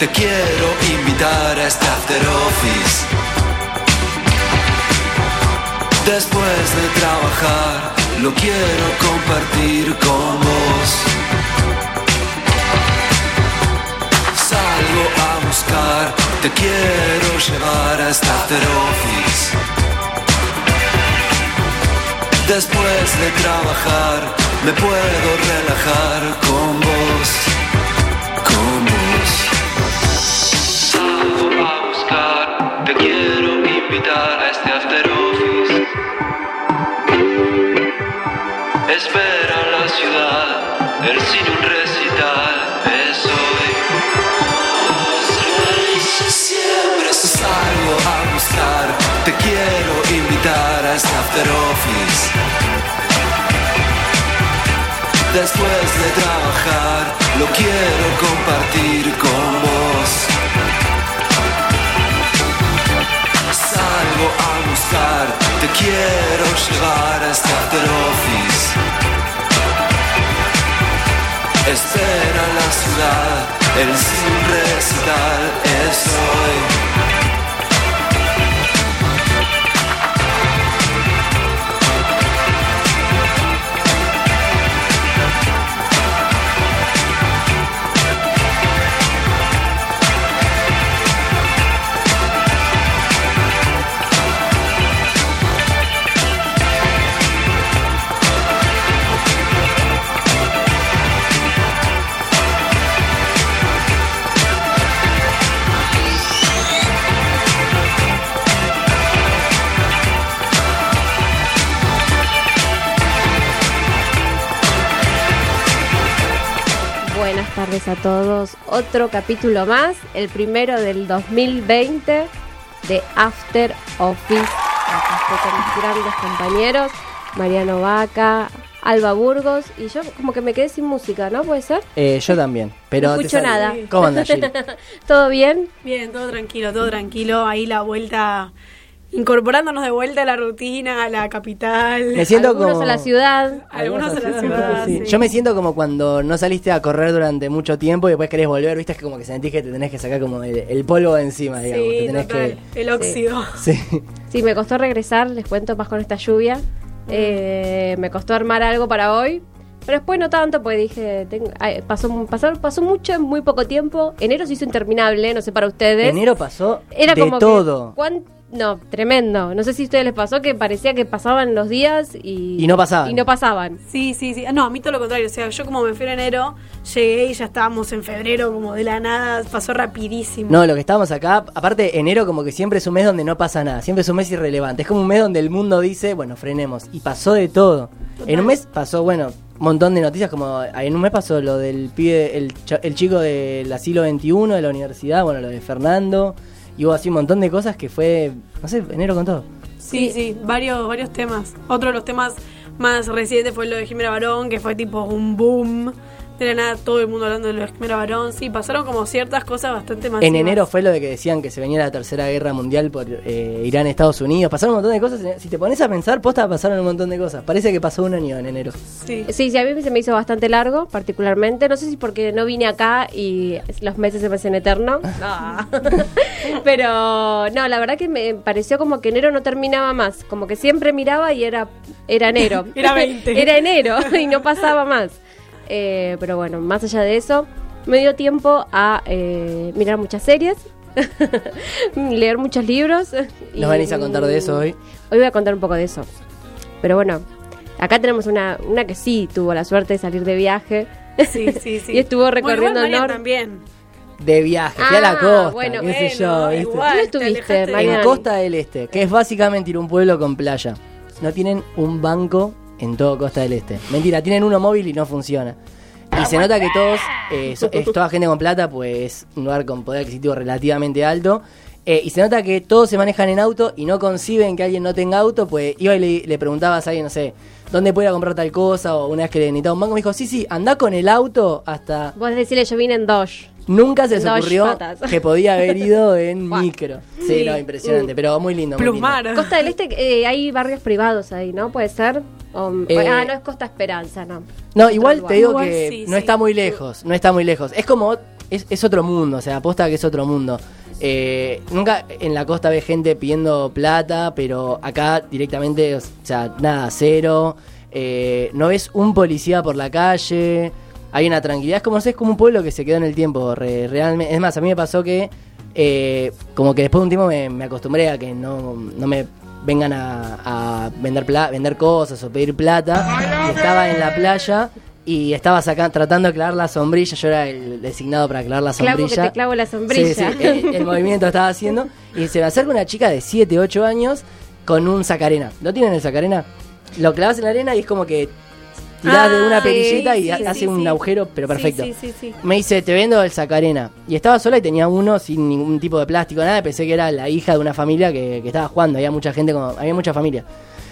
te quiero invitar a este after office. Después de trabajar, lo quiero compartir con vos. Salgo a buscar, te quiero llevar a este after office. Después de trabajar, me puedo relajar con vos, invitar a este after office. Espera la ciudad, el cine un recital, es hoy. Siempre salgo a buscar, te quiero invitar a este after office. Después de trabajar, lo quiero compartir con vos. Te quiero llevar a este after office. Espera la ciudad, el sin recital es hoy. Tardes a todos. Otro capítulo más, el primero del 2020 de After Office. Acá estoy con mis grandes compañeros, Mariano Vaca, Alba Burgos, y yo como que me quedé sin música, ¿no? ¿Puede ser? Eh, yo también. Pero no escucho nada. ¿Cómo andas? ¿Todo bien? Bien, todo tranquilo, todo tranquilo. Ahí la vuelta, incorporándonos de vuelta a la rutina, a la capital. Me siento Algunos como... a la ciudad. Algunos a la ciudad. Sí. sí. Yo me siento como cuando no saliste a correr durante mucho tiempo y después querés volver, viste, es que como que sentís que te tenés que sacar como el, el polvo de encima, digamos. te Sí, tenés total, el óxido. Sí. Sí, me costó regresar, les cuento más con esta lluvia. Eh, me costó armar algo para hoy. Pero después no tanto, porque dije, tengo- ay, pasó, pasó, pasó mucho en muy poco tiempo. Enero se hizo interminable, no sé para ustedes. Enero pasó Era de como que, todo. ¿Cuán- no, tremendo. No sé si a ustedes les pasó que parecía que pasaban los días y, Y no pasaban. Y no pasaban. Sí, sí, sí. No, a mí todo lo contrario. O sea, yo como me fui en enero, llegué y ya estábamos en febrero, como de la nada, pasó rapidísimo. No, lo que estábamos acá, aparte enero como que siempre es un mes donde no pasa nada, siempre es un mes irrelevante, es como un mes donde el mundo dice, bueno, frenemos, y pasó de todo. Total. En un mes pasó, bueno, un montón de noticias, como en un mes pasó lo del pibe, el, cha- el chico del asilo 21 de la universidad, bueno, lo de Fernando, y hubo así un montón de cosas que fue, no sé, enero con todo. Sí, sí, varios, varios temas. Otro de los temas más recientes fue lo de Jimena Barón, que fue tipo un boom. De la nada todo el mundo hablando de lo de Jimena Barón. Sí, pasaron como ciertas cosas bastante más. En enero fue lo de que decían que se venía la tercera guerra mundial por eh, Irán, Estados Unidos, pasaron un montón de cosas, si te pones a pensar, posta pasaron un montón de cosas, parece que pasó un año en enero. Sí. Sí, sí, a mí se me hizo bastante largo, particularmente. No sé si porque no vine acá y los meses se me hacen eternos. No. Pero no, la verdad que me pareció como que enero no terminaba más. Como que siempre miraba y era, era enero. Era 20. era enero y no pasaba más. Eh, pero bueno, más allá de eso, me dio tiempo a eh, mirar muchas series, leer muchos libros. y- ¿Nos venís a contar de eso hoy? Hoy voy a contar un poco de eso. Pero bueno, acá tenemos una, una que sí tuvo la suerte de salir de viaje. Sí, sí, sí. Y estuvo recorriendo el norte. también. De viaje, fui a la Ah, costa, bueno, qué sé yo, bueno, ¿viste? igual. ¿Dónde te estuviste? En Costa del Este, que es básicamente ir a un pueblo con playa. No tienen un banco en todo Costa del Este. Mentira, tienen uno móvil y no funciona. Y se nota que todos, eh, es toda gente con plata, pues es un lugar con poder adquisitivo relativamente alto. Eh, y se nota que todos se manejan en auto y no conciben que alguien no tenga auto, pues iba y le, le preguntabas a alguien, no sé, ¿dónde puedo ir a comprar tal cosa? O una vez que le necesitaba un banco, me dijo, sí, sí, anda con el auto hasta... Vos decirle, yo vine en Dodge. Nunca se les Dos ocurrió patas. que podía haber ido en micro. Sí, Sí. no, impresionante, pero muy lindo. muy lindo. Costa del Este, eh, hay barrios privados ahí, ¿no? Puede ser. O- Eh, ah, no es Costa Esperanza, no. No, Otro igual lugar. te digo Igual que sí, no sí. está muy lejos, no está muy lejos. Es como es, es otro mundo, o sea, aposta que es otro mundo. Eh, nunca en la costa ves gente pidiendo plata, pero acá directamente, o sea, nada, cero. Eh, no ves un policía por la calle. Hay una tranquilidad. Es como, no sé, es como un pueblo que se quedó en el tiempo. re- realmente. Es más, a mí me pasó que, eh, como que después de un tiempo me, me acostumbré a que no, no me vengan a, a vender, pla- vender cosas o pedir plata. Y estaba en la playa. Y estaba sacando, tratando de clavar la sombrilla. Yo era el designado para clavar la Clavo que sombrilla. te clavo la sombrilla. Sí, sí, el, el movimiento estaba haciendo. Y se me acerca una chica de 7, 8 años con un sacarena. ¿No tienen el sacarena? Lo clavas en la arena y es como que tirás de Ah, una sí, perillita y sí, hace sí, un agujero, pero perfecto. Sí, sí, sí. sí. Me dice, te vendo el sacarena. Y estaba sola y tenía uno sin ningún tipo de plástico, nada. Pensé que era la hija de una familia que, que estaba jugando. Había mucha gente, como, había mucha familia.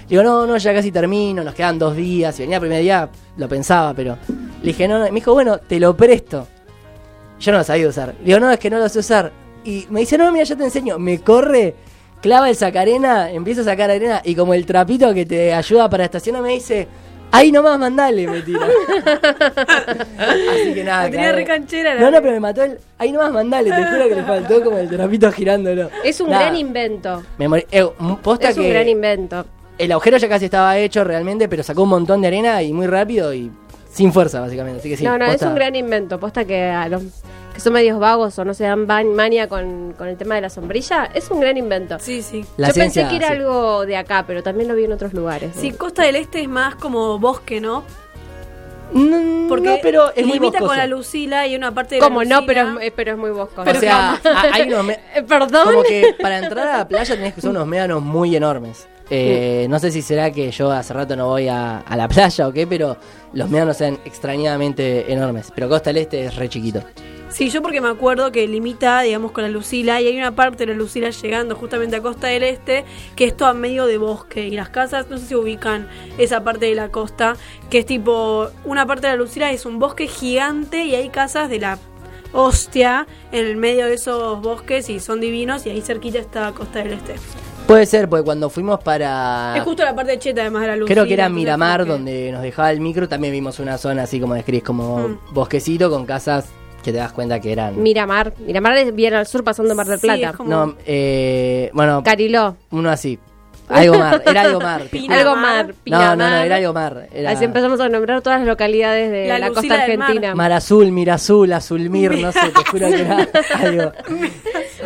Digo, no, no, ya casi termino, nos quedan dos días. Si venía el primer día, lo pensaba, pero. Le dije, no, no. Me dijo, bueno, te lo presto. Yo no lo sabía usar. Le digo, no, es que no lo sé usar. Y me dice, no, mira, yo te enseño. Me corre, clava el sacarena, empieza a sacar arena y como el trapito que te ayuda para estacionar me dice, ahí nomás mandale, me tira. Así que nada. La tenía claro. re canchera, la No, no, pero me mató el. Ahí nomás mandale, te juro que le faltó como el trapito girándolo. Es un Nada, gran invento. me morí. Eh, posta Es un gran invento. el agujero ya casi estaba hecho realmente, pero sacó un montón de arena y muy rápido y sin fuerza, básicamente. Así que sí, no, no, es un gran invento. Posta que a los que son medios vagos o no se dan mania con, con el tema de la sombrilla, es un gran invento. Sí, sí. La Yo ciencia, pensé que era sí. algo de acá, pero también lo vi en otros lugares. Sí, Costa del Este es más como bosque, ¿no? Mm, Porque no, pero es muy limita boscoso. con la Lucila y una parte de Como la no, pero es, pero es muy bosco. O sea, a- hay unos me- Perdón. como que para entrar a la playa tenés que usar unos médanos muy enormes. Eh, no sé si será que yo hace rato no voy a, a la playa o qué, pero los médanos sean extrañadamente enormes. Pero Costa del Este es re chiquito. Sí, yo porque me acuerdo que limita, digamos, con la Lucila y hay una parte de la Lucila llegando justamente a Costa del Este que es todo a medio de bosque y las casas, no sé si ubican esa parte de la costa, que es tipo, una parte de la Lucila es un bosque gigante y hay casas de la hostia en el medio de esos bosques y son divinos y ahí cerquita está Costa del Este. Puede ser, porque cuando fuimos para... Es justo la parte de Cheta además de la Lucila. Creo que era Miramar, donde nos dejaba el micro, también vimos una zona así como describís, como Mm. bosquecito con casas que te das cuenta que eran... Miramar. Miramar es bien al sur pasando Mar del Sí, Plata. es como- No, eh, bueno, Cariló. uno así. Algo mar, era algo mar. Pinamar. Algo mar. No, Pinamar. no, no, era algo mar. Era Así empezamos a nombrar todas las localidades de La costa del mar. argentina. Mar Azul, Mirazul, Azulmir, no sé, te juro que era algo.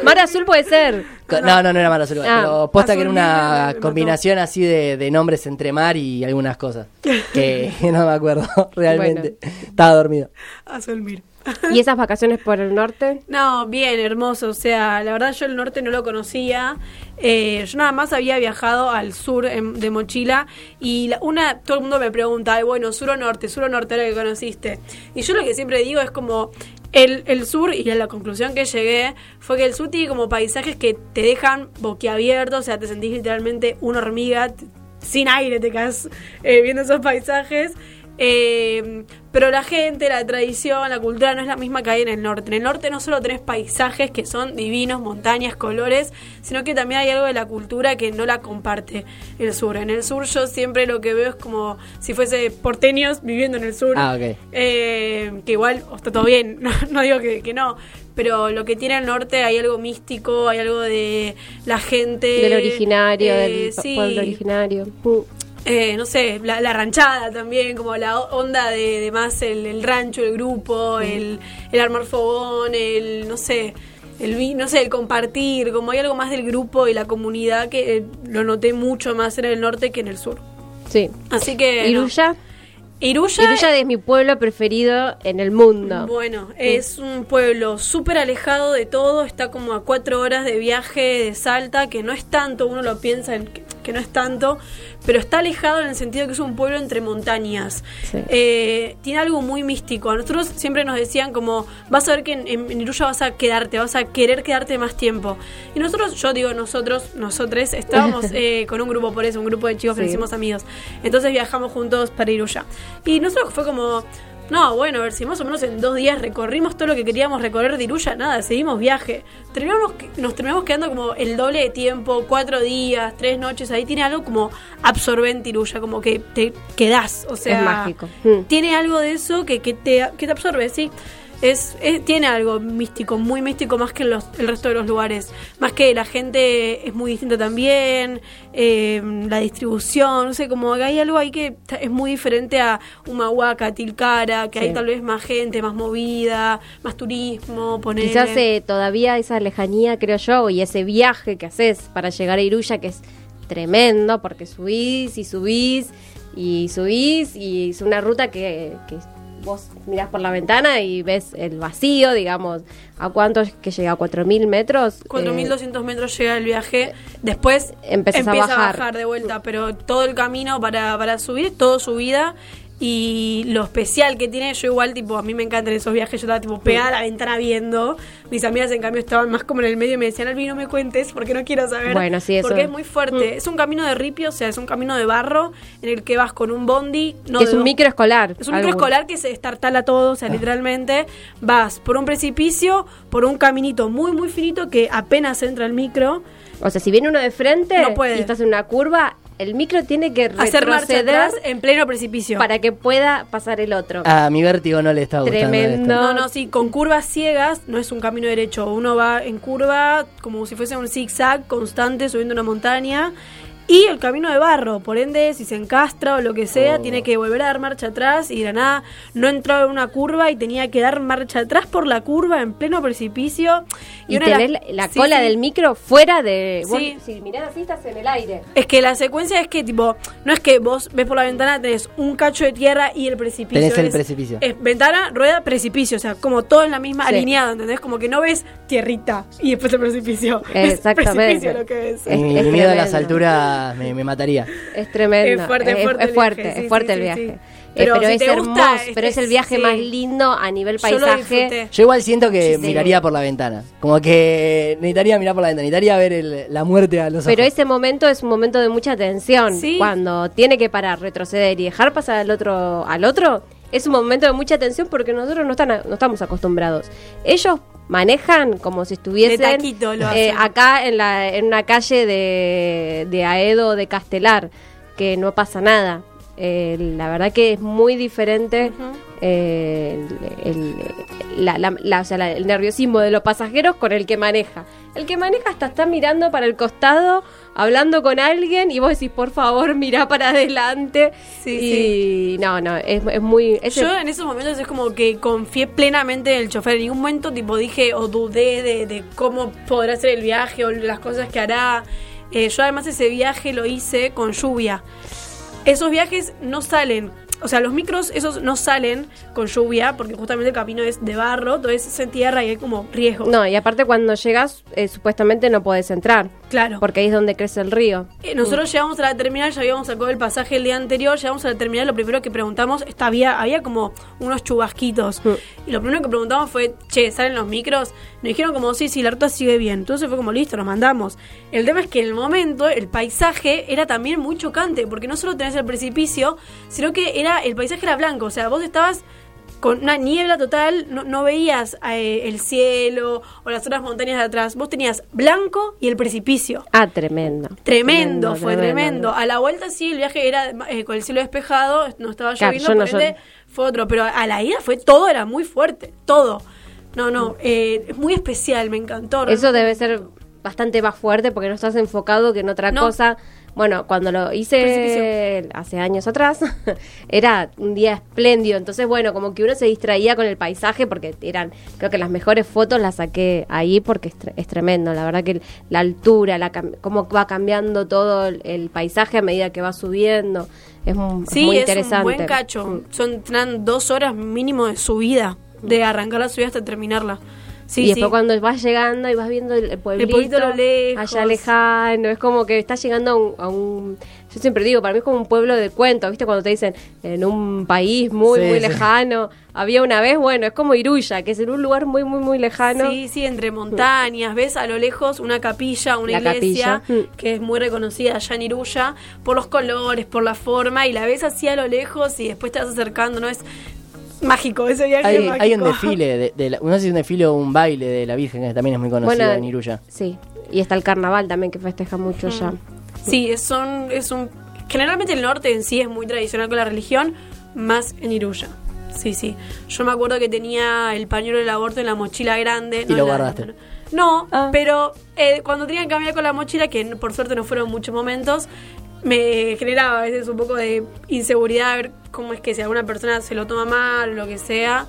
Mar azul puede ser. No, no, no era Mar Azul, Ah, pero posta que era una combinación así de, de nombres entre mar y algunas cosas. Que no me acuerdo realmente. Estaba dormido. Azulmir. ¿Y esas vacaciones por el norte? No, bien, hermoso. O sea, la verdad yo el norte no lo conocía. Eh, yo nada más había viajado al sur de mochila y la- una todo el mundo me pregunta, "Ay, bueno, sur o norte, sur o norte era lo que conociste. Y yo lo que siempre digo es como el, el sur y la conclusión que llegué fue que el sur tiene como paisajes que te dejan boquiabierto, o sea, te sentís literalmente una hormiga sin aire, te quedas eh, viendo esos paisajes. Eh, pero la gente, la tradición, la cultura no es la misma que hay en el norte. En el norte no solo tenés paisajes que son divinos, montañas, colores, sino que también hay algo de la cultura que no la comparte el sur. En el sur yo siempre lo que veo es como si fuese porteños viviendo en el sur. Ah, ok. Eh, que igual está todo bien, no, no digo que, que no, pero lo que tiene el norte hay algo místico, hay algo de la gente. Del originario, eh, del sí, pueblo originario. Eh, no sé, la, la ranchada también, como la onda de, de más el, el rancho, el grupo, el, el armar fogón, el, no sé, el no sé, el compartir, como hay algo más del grupo y la comunidad que eh, lo noté mucho más en el norte que en el sur. Sí. Así que... no. Iruya. Iruya, Iruya es mi pueblo preferido en el mundo. Bueno, es un pueblo súper alejado de todo, está como a cuatro horas de viaje de Salta, que no es tanto, uno lo piensa en que, que no es tanto, pero está alejado en el sentido que es un pueblo entre montañas. Sí. Eh, tiene algo muy místico. A nosotros siempre nos decían como, vas a ver que en, en- Iruya vas a quedarte, vas a querer quedarte más tiempo. Y nosotros, yo digo nosotros, nosotros, estábamos eh, con un grupo por eso, un grupo de chicos que Sí. nos hicimos amigos. Entonces viajamos juntos para Iruya. Y nosotros fue como, no, bueno, a ver si más o menos en dos días recorrimos todo lo que queríamos recorrer de Iruya, nada, seguimos viaje. Terminamos, nos terminamos quedando como el doble de tiempo, cuatro días, tres noches, ahí tiene algo como absorbente Iruya, como que te quedás, o sea... es mágico. Mm. Tiene algo de eso que, que te, que te absorbe, sí. Es, es- tiene algo místico, muy místico más que los- el resto de los lugares. Más que la gente es muy distinta también, eh, la distribución, no sé, como que hay algo ahí que es muy diferente a Humahuaca, Tilcara, que Sí. hay tal vez más gente, más movida, más turismo, poner. Quizás eh, todavía esa lejanía, creo yo, y ese viaje que haces para llegar a Iruya, que es tremendo, porque subís y subís y subís, y es una ruta que, que vos mirás por la ventana y ves el vacío, digamos, ¿a cuánto es que llega? ¿A 4.000 metros? Eh, 4.200 metros llega el viaje, después Empezás a empieza bajar. de vuelta, pero todo el camino para, para subir, todo subida. Y lo especial que tiene, yo igual, tipo, a mí me encantan esos viajes, yo estaba tipo pegada a la ventana viendo. Mis amigas, en cambio, estaban más como en el medio y me decían, Albi, no me cuentes porque no quiero saber. Bueno, sí, eso- Porque es muy fuerte. Mm. Es un camino de ripio, o sea, es un camino de barro en el que vas con un bondi. No es de un dos- micro escolar. es un micro escolar que se destartala todo, o sea, literalmente vas por un precipicio, por un caminito muy, muy finito que apenas entra el micro. O sea, si viene uno de frente No y estás en una curva, el micro tiene que Hacer marcha retroceder atrás en pleno precipicio. para que pueda pasar el otro. A mi vértigo no le está gustando Tremendo. esto. No, no, sí, con curvas ciegas no es un camino derecho. Uno va en curva como si fuese un zigzag constante subiendo una montaña. Y el camino de barro, por ende, si se encastra o lo que sea, Oh. tiene que volver a dar marcha atrás y de la nada no entró en una curva y tenía que dar marcha atrás por la curva en pleno precipicio. y una las- la, la sí, cola sí. del micro fuera de... vos, Sí. si mirás así, estás en el aire. Es que la secuencia es que, tipo, no es que vos ves por la ventana, tenés un cacho de tierra y el precipicio. Tenés el es- precipicio. Es ventana, rueda, precipicio. O sea, como todo en la misma, Sí. alineado, ¿entendés? Como que no ves tierrita y después el precipicio. Es Exactamente. precipicio lo que ves. Es- mi es mi miedo a las tremendo. Me, me mataría. Es tremendo. Es fuerte, es, fuerte es el fuerte, viaje, sí, es fuerte sí, el viaje. sí. Eh, Pero Pero, si es hermoso, gusta, pero es el es- viaje sí. más lindo a nivel paisaje. Yo igual siento que Sí. miraría por la ventana. Como que necesitaría mirar por la ventana. Necesitaría ver el- la muerte a los Pero ojos. ese momento es un momento de mucha tensión. Sí. Cuando tiene que parar, retroceder y dejar pasar al otro, al otro, es un momento de mucha tensión porque nosotros no, están, no estamos acostumbrados. Ellos manejan como si estuviesen taquito eh, acá en, la, en una calle de, de Aedo de Castelar, que no pasa nada. Eh, la verdad que es muy diferente eh, el, el- la- la- la- o sea, la- el nerviosismo de los pasajeros con el que maneja. El que maneja hasta está mirando para el costado, hablando con alguien y vos decís, por favor, mira para adelante. Sí, y no, no, es, es muy... es Yo en esos momentos es como que confié plenamente en el chofer. En ningún momento tipo dije o dudé de, de cómo podrá ser el viaje o las cosas que hará. Eh, yo además ese viaje lo hice con lluvia. Esos viajes no salen, o sea, los micros esos no salen con lluvia porque justamente el camino es de barro, entonces es en tierra y hay como riesgo. no, y aparte cuando llegas, eh, supuestamente no podés entrar. Claro. Porque ahí es donde crece el río. Eh, nosotros llegamos a la terminal, ya habíamos sacado el pasaje el día anterior, llegamos a la terminal, lo primero que preguntamos, está, había, había como unos chubasquitos. Mm. Y lo primero que preguntamos fue, che, ¿salen los micros? Nos dijeron como, sí, sí, la ruta sigue bien. Entonces fue como, listo, nos mandamos. El tema es que en el momento, el paisaje era también muy chocante, porque no solo tenés el precipicio, sino que era el paisaje era blanco. O sea, vos estabas con una niebla total, no, no veías eh, el cielo o las otras montañas de atrás. Vos tenías blanco y el precipicio. Ah, tremendo. Tremendo, fue tremendo. A la vuelta sí, el viaje era eh, con el cielo despejado, no estaba lloviendo, no fue otro. Pero a la ida fue todo, era muy fuerte, todo. No, no, eh, es muy especial, me encantó. Eso debe ser bastante más fuerte porque no estás enfocado que en otra No. cosa. Bueno, cuando lo hice hace años atrás, era un día espléndido. Entonces, bueno, como que uno se distraía con el paisaje porque eran, creo que las mejores fotos las saqué ahí porque es, tre- es tremendo. La verdad que la altura, la, cómo va cambiando todo el, el paisaje a medida que va subiendo. Es, es Sí, muy es interesante. un buen cacho. Mm. Son dos horas mínimo de subida, de arrancar la subida hasta terminarla. Sí, y después sí. cuando vas llegando y vas viendo el, el pueblito, lejos. allá lejano, es como que estás llegando a un, a un- Yo siempre digo, para mí es como un pueblo de cuento, ¿viste? Cuando te dicen en un país muy, Sí, muy lejano. Había una vez, bueno, es como Iruya, que es en un lugar muy, muy, muy lejano. Sí, sí, entre montañas. Ves a lo lejos una capilla, una La iglesia, capilla. Mm. que es muy reconocida allá en Iruya, por los colores, por la forma, y la ves así a lo lejos y después te vas acercando, ¿no? Es mágico, ese viaje Hay, es mágico. hay un desfile, de, de la- no sé si es un desfile o un baile de la Virgen, que también es muy conocido Bueno, en Iruya. Sí, y está el carnaval también que festeja mucho allá. Sí, es, son, es un... Generalmente el norte en sí es muy tradicional con la religión, más en Iruya. Sí, sí. Yo me acuerdo que tenía el pañuelo del aborto en la mochila grande. Y no lo la- guardaste. No, Ah. pero eh, cuando tenía que caminar con la mochila, que por suerte no fueron muchos momentos, me generaba a veces un poco de inseguridad ver cómo es que si alguna persona se lo toma mal o lo que sea.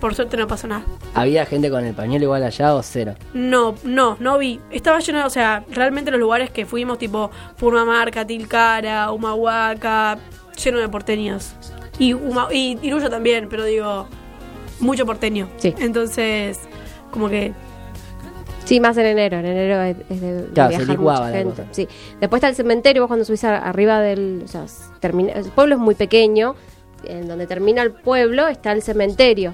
Por suerte no pasó nada. ¿Había gente con el pañuelo igual allá o cero? No, no, no vi. Estaba lleno, o sea, realmente los lugares que fuimos, tipo Purmamarca, Tilcara, Humahuaca, lleno de porteños. Y, Huma- y también, pero digo, mucho porteño. Sí. Entonces, como que Sí, más en enero. En enero es, es de, de Claro, se viajar licuaba mucha gente. Sí. Después está el cementerio. Vos cuando subís a- arriba del. O sea, termina, el pueblo es muy pequeño. En donde termina el pueblo está el cementerio.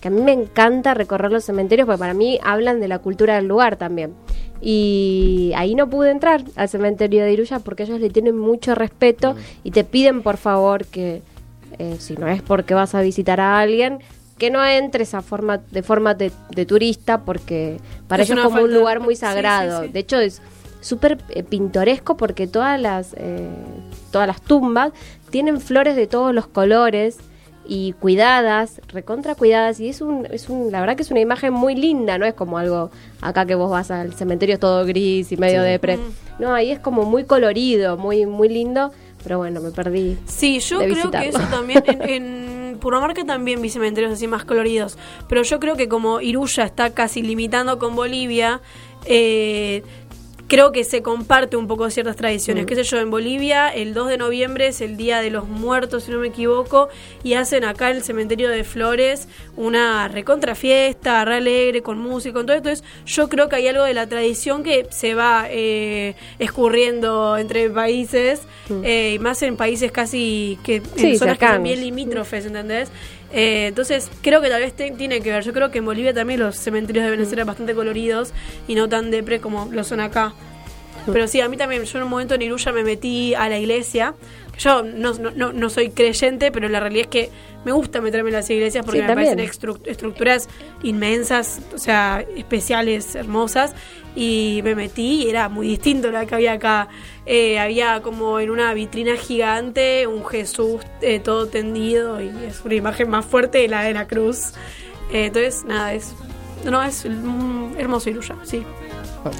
Que a mí me encanta recorrer los cementerios porque para mí hablan de la cultura del lugar también. Y ahí no pude entrar al cementerio de Iruya porque ellos le tienen mucho respeto y te piden por favor que, eh, si no es porque vas a visitar a alguien, que no entres a forma, de forma de, de turista porque para ellos es como un de lugar muy. Sí, sagrado. sí, sí. De hecho es súper eh, pintoresco porque todas las, eh, todas las tumbas tienen flores de todos los colores y cuidadas, recontra cuidadas y es un, es un, la verdad que es una imagen muy linda, no es como algo acá que vos vas al cementerio es todo gris y medio Sí. depre. No, ahí es como muy colorido, muy, muy lindo, pero bueno, me perdí. Sí, yo de creo que eso también. En, en Purmamarca también vi así más coloridos. Pero yo creo que como Iruya está casi limitando con Bolivia, eh, creo que se comparte un poco ciertas tradiciones. Qué sé yo, en Bolivia el 2 de noviembre es el Día de los Muertos, si no me equivoco, y hacen acá en el cementerio de Flores una recontra fiesta, re alegre, con música, con todo esto. Entonces, yo creo que hay algo de la tradición que se va eh, escurriendo entre países, eh, y más en países casi que en zonas que son bien limítrofes, ¿entendés? Eh, entonces, creo que tal vez te- tiene que ver. Yo creo que en Bolivia también los cementerios deben ser bastante coloridos y no tan depre como lo son acá. Pero sí, a mí también, yo en un momento en Iruya me metí a la iglesia. Yo no, no, no, no soy creyente, pero la realidad es que me gusta meterme en las iglesias porque Sí, me parecen estru- estructuras inmensas, o sea, especiales, hermosas. Y me metí y era muy distinto a lo que había acá. Eh, había como en una vitrina gigante un Jesús eh, todo tendido y es una imagen más fuerte de la de la cruz. Eh, entonces, nada, es. No, es mm, hermoso Iruya, sí.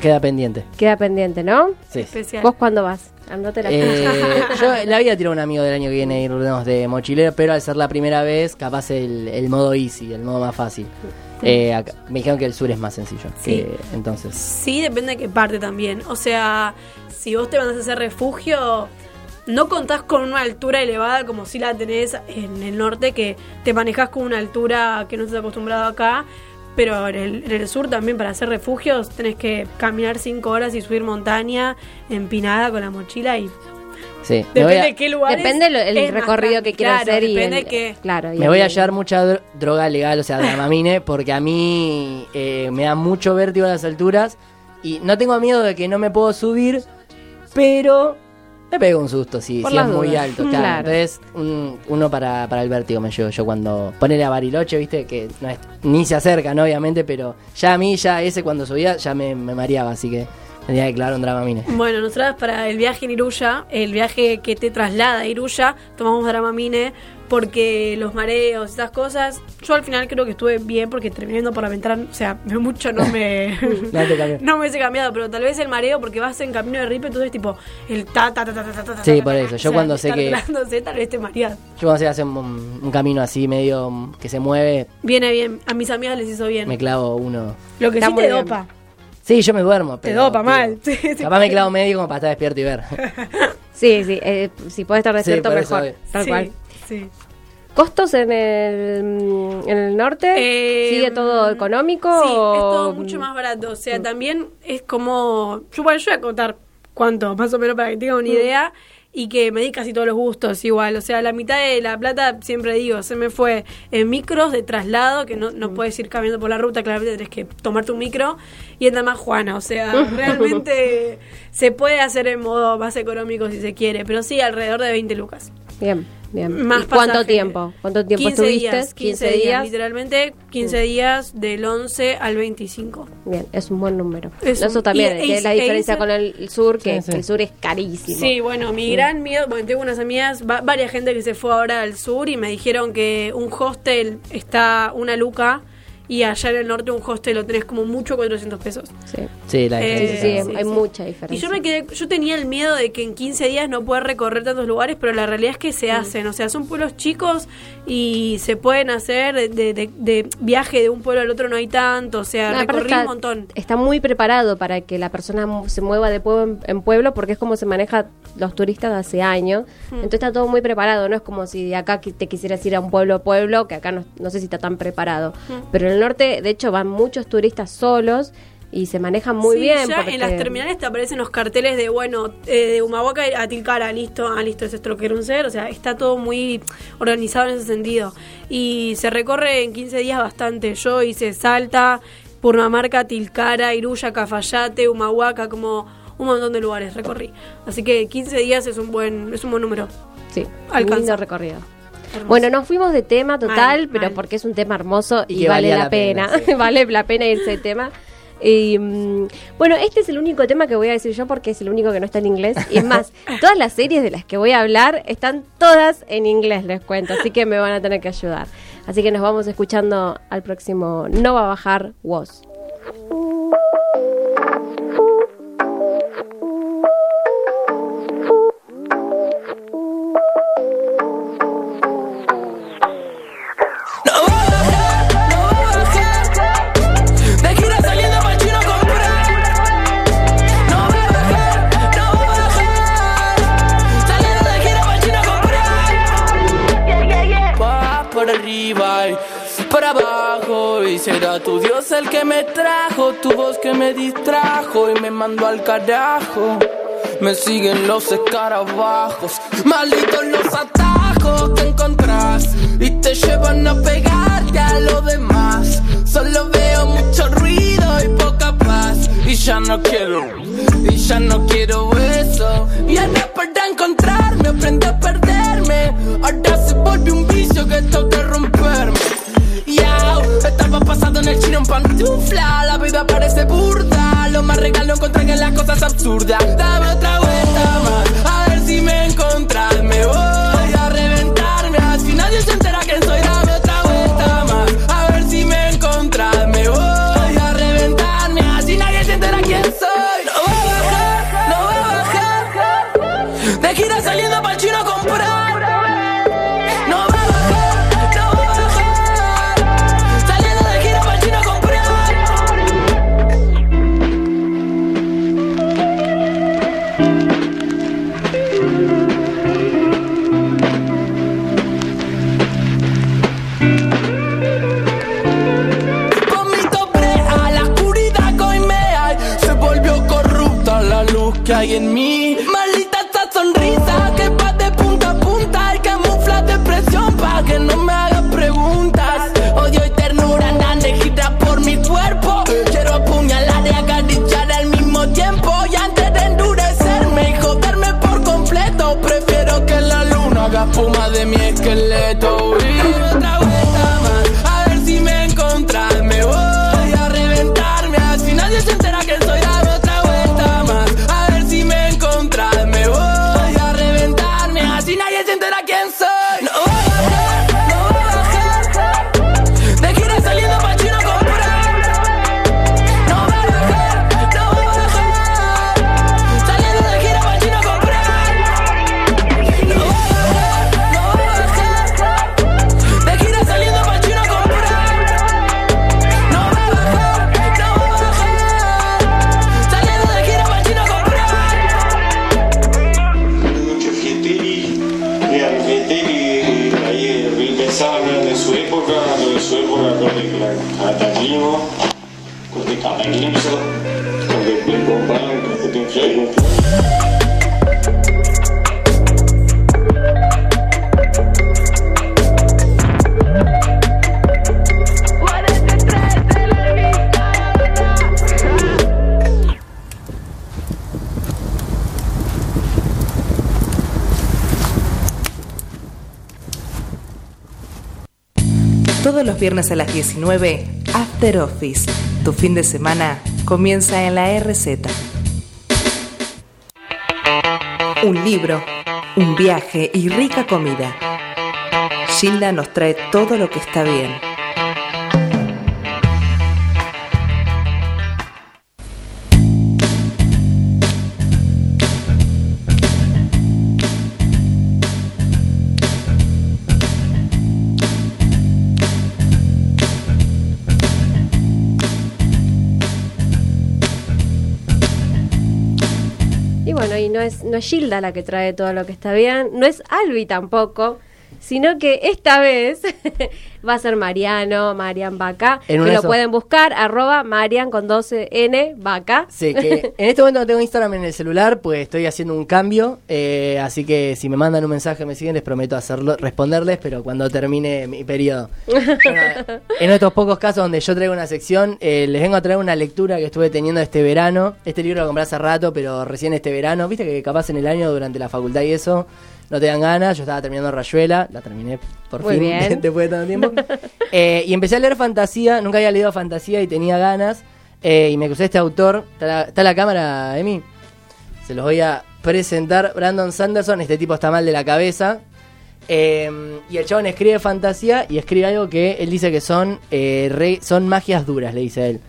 Queda pendiente. Queda pendiente, ¿no? Sí. Especial. ¿Vos cuándo vas? Andate la Eh, yo le había tirado a un amigo del año que viene irnos de mochilero, pero al ser la primera vez, capaz el, el modo easy, el modo más fácil. Eh, acá- me dijeron que el sur es más sencillo. Sí. que- entonces, Sí, depende de qué parte también. O sea, si vos te vas a hacer refugio, no contás con una altura elevada como si la tenés en el norte, que te manejás con una altura que no estás acostumbrado acá. Pero en el, en el sur también para hacer refugios tenés que caminar cinco horas y subir montaña empinada con la mochila y sí. Depende a, de qué lugar. Depende el, recorrido que quieras hacer y depende el- que claro, y me voy a llevar mucha dro- droga legal, o sea, Dramamine, porque a mí eh, me da mucho vértigo a las alturas y no tengo miedo de que no me puedo subir, pero me pego un susto Por si es muy alto. Claro. Claro. Entonces, un- uno para, para el vértigo me llevo yo cuando ponele a Bariloche, viste, que no es, ni se acercan, obviamente, pero ya a mí, ya ese cuando subía, ya me, me mareaba, así que tenía que clavar un Dramamine. Bueno, nosotras para el viaje en Iruya, el viaje que te traslada a Iruya, tomamos Dramamine porque los mareos, esas cosas, yo al final creo que estuve bien porque terminando por la ventana, o sea, mucho no me No te me hubiese cambiado, pero tal vez el mareo porque vas en camino de ripe, entonces tipo el ta ta ta ta ta ta ta, Sí, ta, por eso. o Yo sea, cuando sé que- tal vez te mareas. Yo cuando se hace un, un camino así medio que se mueve, Viene bien, a mis amigas les hizo bien. me clavo uno. Lo que Está sí te bien. dopa. Sí, yo me duermo. Te pero, dopa digo, mal. Sí, sí. Capaz me clavo medio como para estar despierto y ver. Sí, sí, eh, si puede estar Sí, despierto mejor, tal Sí, cual. sí. ¿Costos en el, mm, en el norte? Eh, ¿Sigue todo económico? Sí, es todo mucho más barato. O sea, también es como. Yo, bueno, yo voy a contar cuánto, más o menos para que tengan una idea. Y que me di casi todos los gustos igual. O sea, la mitad de la plata, siempre digo, se me fue en micros de traslado, que no, no puedes ir caminando por la ruta, claramente tenés que tomarte un micro. Y en más Juana. O sea, realmente se puede hacer en modo más económico si se quiere. Pero sí, alrededor de 20 lucas. Bien. Bien. Más ¿Y ¿Cuánto pasaje. tiempo? ¿Cuánto tiempo 15 estuviste? días, 15 días, literalmente 15 días del 11 al 25. Bien, es un buen número. Es Eso un- también, y- que y- es la e diferencia hice- con el sur, que Sí, sí. el sur es carísimo. Sí, bueno, mi gran miedo, bueno, tengo unas amigas, va- varias gente que se fue ahora al sur y me dijeron que un hostel está una luca y allá en el norte un hostel lo tenés como mucho 400 pesos. Sí. Sí, la Eh, Sí, sí, hay mucha diferencia. Y yo me quedé, yo tenía el miedo de que en 15 días no pueda recorrer tantos lugares, pero la realidad es que se hacen, o sea, son pueblos chicos y se pueden hacer de, de- viaje de un pueblo al otro no hay tanto, o sea, No, recorrí está, un montón. Está muy preparado para que la persona se mueva de pueblo en, en pueblo porque es como se maneja los turistas de hace años. Entonces está todo muy preparado. No es como si de acá te quisieras ir a un pueblo a pueblo, que acá no, no sé si está tan preparado. Pero en el norte, de hecho, van muchos turistas solos y se manejan muy Sí, bien. ya porque- en las terminales te aparecen los carteles de, bueno, eh, de Humahuaca a Tilcara, listo, ah, listo, es esto lo que quiero ser. O sea, está todo muy organizado en ese sentido. Y se recorre en 15 días bastante. Yo hice Salta, Purmamarca, Tilcara, Iruya, Cafayate, Humahuaca, como un montón de lugares recorrí. Así que 15 días es un buen, es un buen número. Sí, Alcanza. un lindo recorrido. Hermoso. Bueno, nos fuimos de tema total, Mal, pero mal. porque es un tema hermoso Y vale la, la pena. pena, sí. vale la pena irse de tema. Y, mm, bueno, este es el único tema que voy a decir yo porque es el único que no está en inglés. Y es más, todas las series de las que voy a hablar están todas en inglés, les cuento. Así que me van a tener que ayudar. Así que nos vamos escuchando al próximo No va a bajar Was. Tu Dios el que me trajo, tu voz que me distrajo y me mandó al carajo. Me siguen los escarabajos, malditos los atajos que encontrás y te llevan a pegarte a lo demás. Solo veo mucho ruido y poca paz y ya no quiero, y ya no quiero eso. Y ahora para encontrarme aprendí a perderme, ahora se volvió un vicio que toca romperme. Estaba pasando en el chino en pantufla La vida parece burda. Lo más regalo encontrar que las cosas absurdas. Dame otra vuelta más A ver si me encontras Me voy viernes a las 19, After Office. Tu fin de semana comienza en la RZ. Un libro, un viaje y rica comida. Gilda nos trae todo lo que está bien. No es, no es Gilda la que trae todo lo que está bien, no es Albi tampoco, sino que esta vez va a ser Mariano, Marian Vaca, que lo so- pueden buscar, arroba Marian con 12N Vaca. Sí, que en este momento no tengo Instagram en el celular, pues estoy haciendo un cambio, eh, así que si me mandan un mensaje, me siguen, les prometo hacerlo, responderles, pero cuando termine mi periodo. Bueno, en estos pocos casos donde yo traigo una sección, eh, les vengo a traer una lectura que estuve teniendo este verano. Este libro lo compré hace rato, pero recién este verano, viste que capaz en el año durante la facultad y eso no te dan ganas. Yo estaba terminando Rayuela, la terminé por Muy fin bien. después de tanto tiempo. Eh, y empecé a leer fantasía, nunca había leído fantasía y tenía ganas. eh, y me crucé este autor. ¿Está la, está la cámara, Emi? Se los voy a presentar. Brandon Sanderson, este tipo está mal de la cabeza. Eh, y el chabón escribe fantasía y escribe algo que él dice que son, eh, re- son magias duras, le dice él.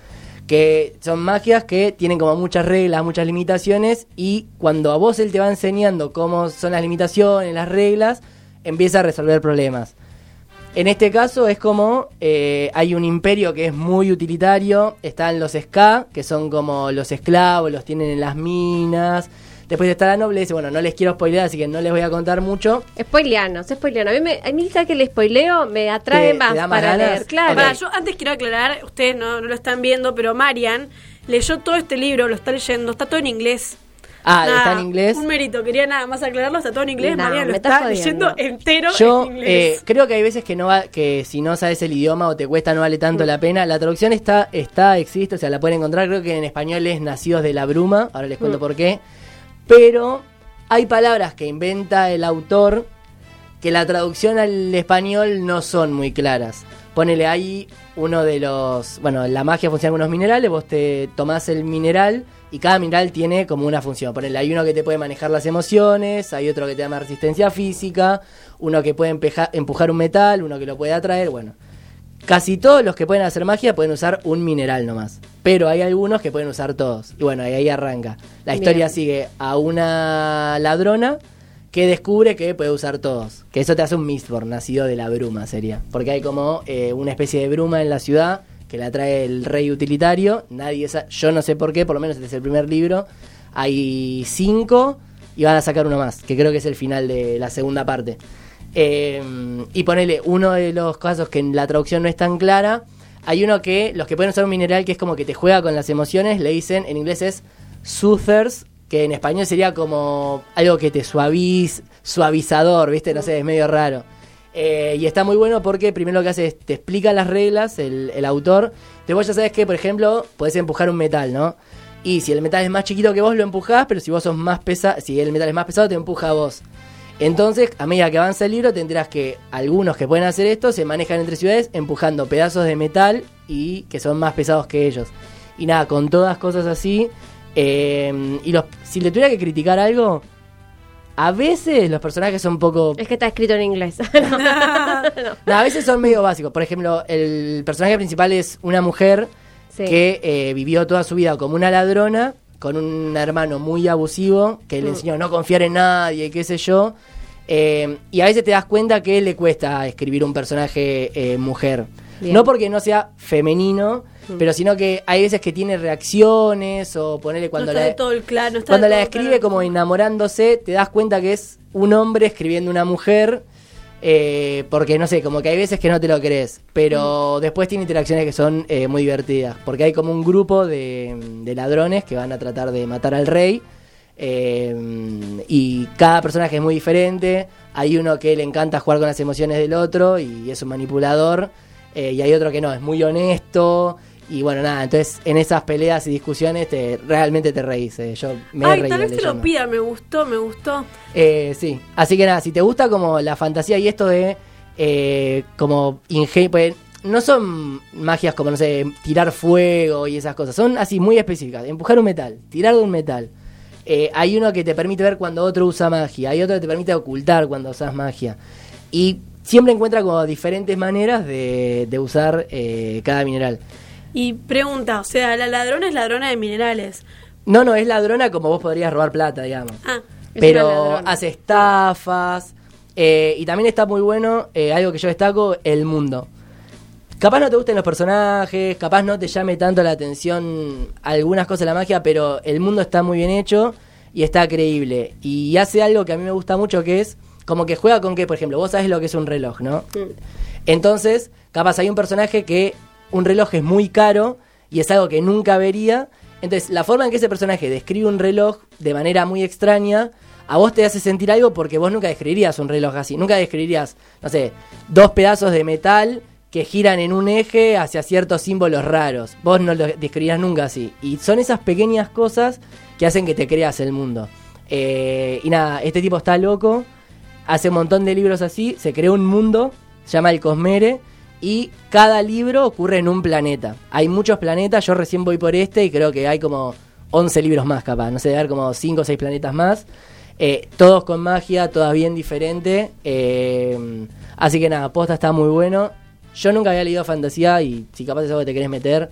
Que son magias que tienen como muchas reglas, muchas limitaciones. Y cuando a vos él te va enseñando cómo son las limitaciones, las reglas, empieza a resolver problemas. En este caso es como eh, hay un imperio que es muy utilitario, están los ska, que son como los esclavos, los tienen en las minas. Después está la nobleza, bueno, no les quiero spoilear, así que no les voy a contar mucho. Spoileanos, spoileanos. A mí, me, a mí ¿sabes que el spoileo me atrae ¿Te- te más da más para ganas? leer. Claro. Ok. Pará, yo antes quiero aclarar, ustedes no, no lo están viendo, pero Marian leyó todo este libro, lo está leyendo, está todo en inglés. Ah, Nada, está en inglés. Un mérito, quería nada más aclararlo, está todo en inglés, No, Marian lo está jodiendo. leyendo entero Yo en eh, inglés. creo que hay veces que no va, que si no sabes el idioma o te cuesta no vale tanto la pena. La traducción está, está, existe, o sea, la pueden encontrar. Creo que en español es Nacidos de la Bruma. Ahora les cuento Mm. por qué. Pero hay palabras que inventa el autor que la traducción al español no son muy claras. Ponele ahí uno de los. Bueno, la magia funciona con unos minerales. Vos te tomás el mineral y cada mineral tiene como una función. Ponele, hay uno que te puede manejar las emociones, hay otro que te da más resistencia física, uno que puede empujar un metal, uno que lo puede atraer. Bueno, casi todos los que pueden hacer magia pueden usar un mineral nomás. Pero hay algunos que pueden usar todos. Y bueno, y ahí arranca. La historia Bien. sigue a una ladrona que descubre que puede usar todos. Que eso te hace un Mistborn, nacido de la bruma sería. Porque hay como eh, una especie de bruma en la ciudad que la trae el rey utilitario. Nadie yo no sé por qué, por lo menos este es el primer libro. Hay cinco y van a sacar uno más, que creo que es el final de la segunda parte. Eh, y ponele, uno de los casos que en la traducción no es tan clara, hay uno que los que pueden usar un mineral que es como que te juega con las emociones, le dicen, en inglés es soothers, que en español sería como algo que te suaviz, suavizador, ¿viste? No sé, es medio raro. Eh, y está muy bueno porque primero lo que hace es te explica las reglas, el, el autor. Después ya sabes que, por ejemplo, podés empujar un metal, ¿no? Y si el metal es más chiquito que vos, lo empujás, pero si vos sos más pesado, si el metal es más pesado, te empuja a vos. Entonces, a medida que avanza el libro, tendrás que algunos que pueden hacer esto se manejan entre ciudades empujando pedazos de metal y que son más pesados que ellos. Y nada, con todas cosas así. eh, y los, si le tuviera que criticar algo, a veces los personajes son un poco Es que está escrito en inglés. no, a veces son medio básicos. Por ejemplo, el personaje principal es una mujer Sí. que eh, vivió toda su vida como una ladrona, con un hermano muy abusivo, que le Mm. enseñó a no confiar en nadie, qué sé yo. Eh, y a veces te das cuenta que le cuesta escribir un personaje eh, mujer. Bien. No porque no sea femenino, Mm. pero sino que hay veces que tiene reacciones o ponerle cuando no está la, de todo el claro, no está cuando de la todo describe claro. como enamorándose, te das cuenta que es un hombre escribiendo una mujer. Eh, porque no sé, como que hay veces que no te lo crees. Pero después tiene interacciones que son eh, muy divertidas. Porque hay como un grupo de, de ladrones que van a tratar de matar al rey. eh, y cada personaje es muy diferente. Hay uno que le encanta jugar con las emociones del otro y es un manipulador. eh, y hay otro que no, es muy honesto. Y bueno, nada, entonces en esas peleas y discusiones te, realmente te reís. eh. Yo me he Ay, reído tal vez te lo pida, me gustó, me gustó. Eh, sí, así que nada, si te gusta como la fantasía y esto de eh, como ingenio, pues, no son magias como, no sé, tirar fuego y esas cosas. Son así muy específicas. Empujar un metal, tirar de un metal. Eh, hay uno que te permite ver cuando otro usa magia. Hay otro que te permite ocultar cuando usas magia. Y siempre encuentra como diferentes maneras de, de usar eh, cada mineral. Y pregunta, o sea, la ladrona es ladrona de minerales. No, no, es ladrona como vos podrías robar plata, digamos. Ah, pero hace estafas. eh, y también está muy bueno, eh, algo que yo destaco, el mundo. Capaz no te gusten los personajes, capaz no te llame tanto la atención algunas cosas de la magia, pero el mundo está muy bien hecho y está creíble. Y hace algo que a mí me gusta mucho, que es como que juega con que, por ejemplo, vos sabés lo que es un reloj, ¿no? Entonces, capaz hay un personaje que un reloj es muy caro y es algo que nunca vería. Entonces, la forma en que ese personaje describe un reloj de manera muy extraña, a vos te hace sentir algo porque vos nunca describirías un reloj así. Nunca describirías, no sé, dos pedazos de metal que giran en un eje hacia ciertos símbolos raros. Vos no lo describirías nunca así. Y son esas pequeñas cosas que hacen que te creas el mundo. Eh, y nada, este tipo está loco hace un montón de libros así, se creó un mundo, se llama el Cosmere, y cada libro ocurre en un planeta. Hay muchos planetas, yo recién voy por este y creo que hay como 11 libros más capaz, no sé, haber como 5 o 6 planetas más. Eh, todos con magia, todas bien diferente. eh, así que nada, posta está muy bueno. Yo nunca había leído fantasía y si capaz es algo que te querés meter,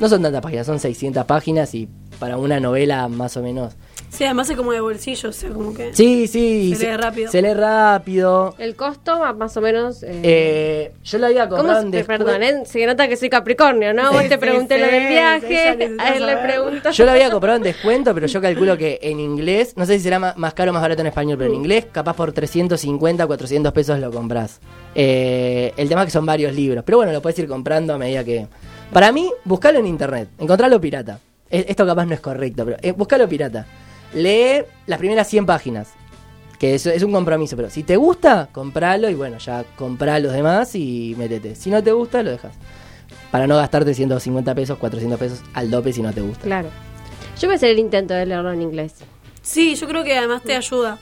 no son tantas páginas, son 600 páginas y para una novela más o menos. sí, además es como de bolsillo, o sea, como que... Sí, sí. Se lee rápido. Se lee rápido. El costo más o menos. eh, Eh, yo lo había ¿Cómo comprado se, en descu- perdón, eh? se nota que soy Capricornio, ¿no? Vos te pregunté lo del viaje, a él le pregunto. Yo lo había comprado en descuento, pero yo calculo que en inglés, no sé si será más caro o más barato en español, pero en inglés, capaz por 350, 400 pesos lo compras. Eh, el tema es que son varios libros, pero bueno, lo puedes ir comprando a medida que. Para mí, buscalo en internet, encontralo pirata. E- Esto capaz no es correcto, pero eh, buscalo pirata. Lee las primeras 100 páginas, que eso es un compromiso, pero si te gusta, compralo y bueno, ya comprá los demás y métete. Si no te gusta, lo dejas. Para no gastarte 150 pesos, 400 pesos al dope si no te gusta. Claro. Yo voy a hacer el intento de leerlo en inglés. Sí, yo creo que además te ayuda.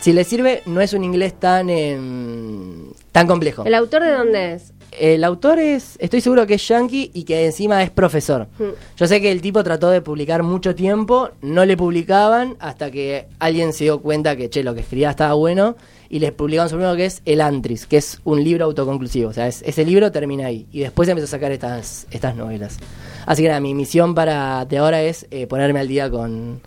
Si le sirve, no es un inglés tan em, tan complejo. ¿El autor de dónde es? El autor es, estoy seguro que es yankee y que encima es profesor. Mm. Yo sé que el tipo trató de publicar mucho tiempo, no le publicaban hasta que alguien se dio cuenta que, che, lo que escribía estaba bueno y les publicaron su primero que es El Antris, que es un libro autoconclusivo. O sea, es- ese libro termina ahí y después empezó a sacar estas, estas novelas. Así que nada, mi misión para de ahora es eh, ponerme al día con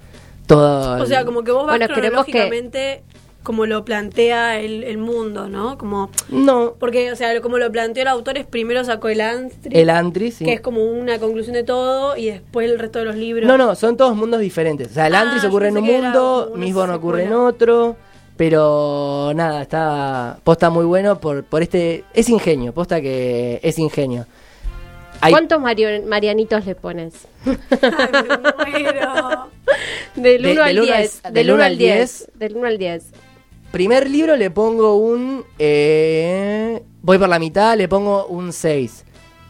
todo. O el- sea, como que vos vas Bueno, cronológicamente como lo plantea el, el mundo, ¿no? Como No, porque, o sea, como lo planteó el autor es primero sacó el Antri, el Antris, sí. que es como una conclusión de todo y después el resto de los libros. No, no, son todos mundos diferentes. O sea, el Ah, Antris yo ocurre en un mundo, una Mistborn ocurre en otro, pero nada, está posta muy bueno por, por este... Es ingenio, posta que es ingenio. Hay- ¿Cuántos Mario- Marianitos le pones? Ay, me muero. Del De- 1 al del uno al- 10. del Del uno 1 al al 10. Del 1 al 10. Primer libro le pongo un... eh, voy por la mitad, le pongo un 6.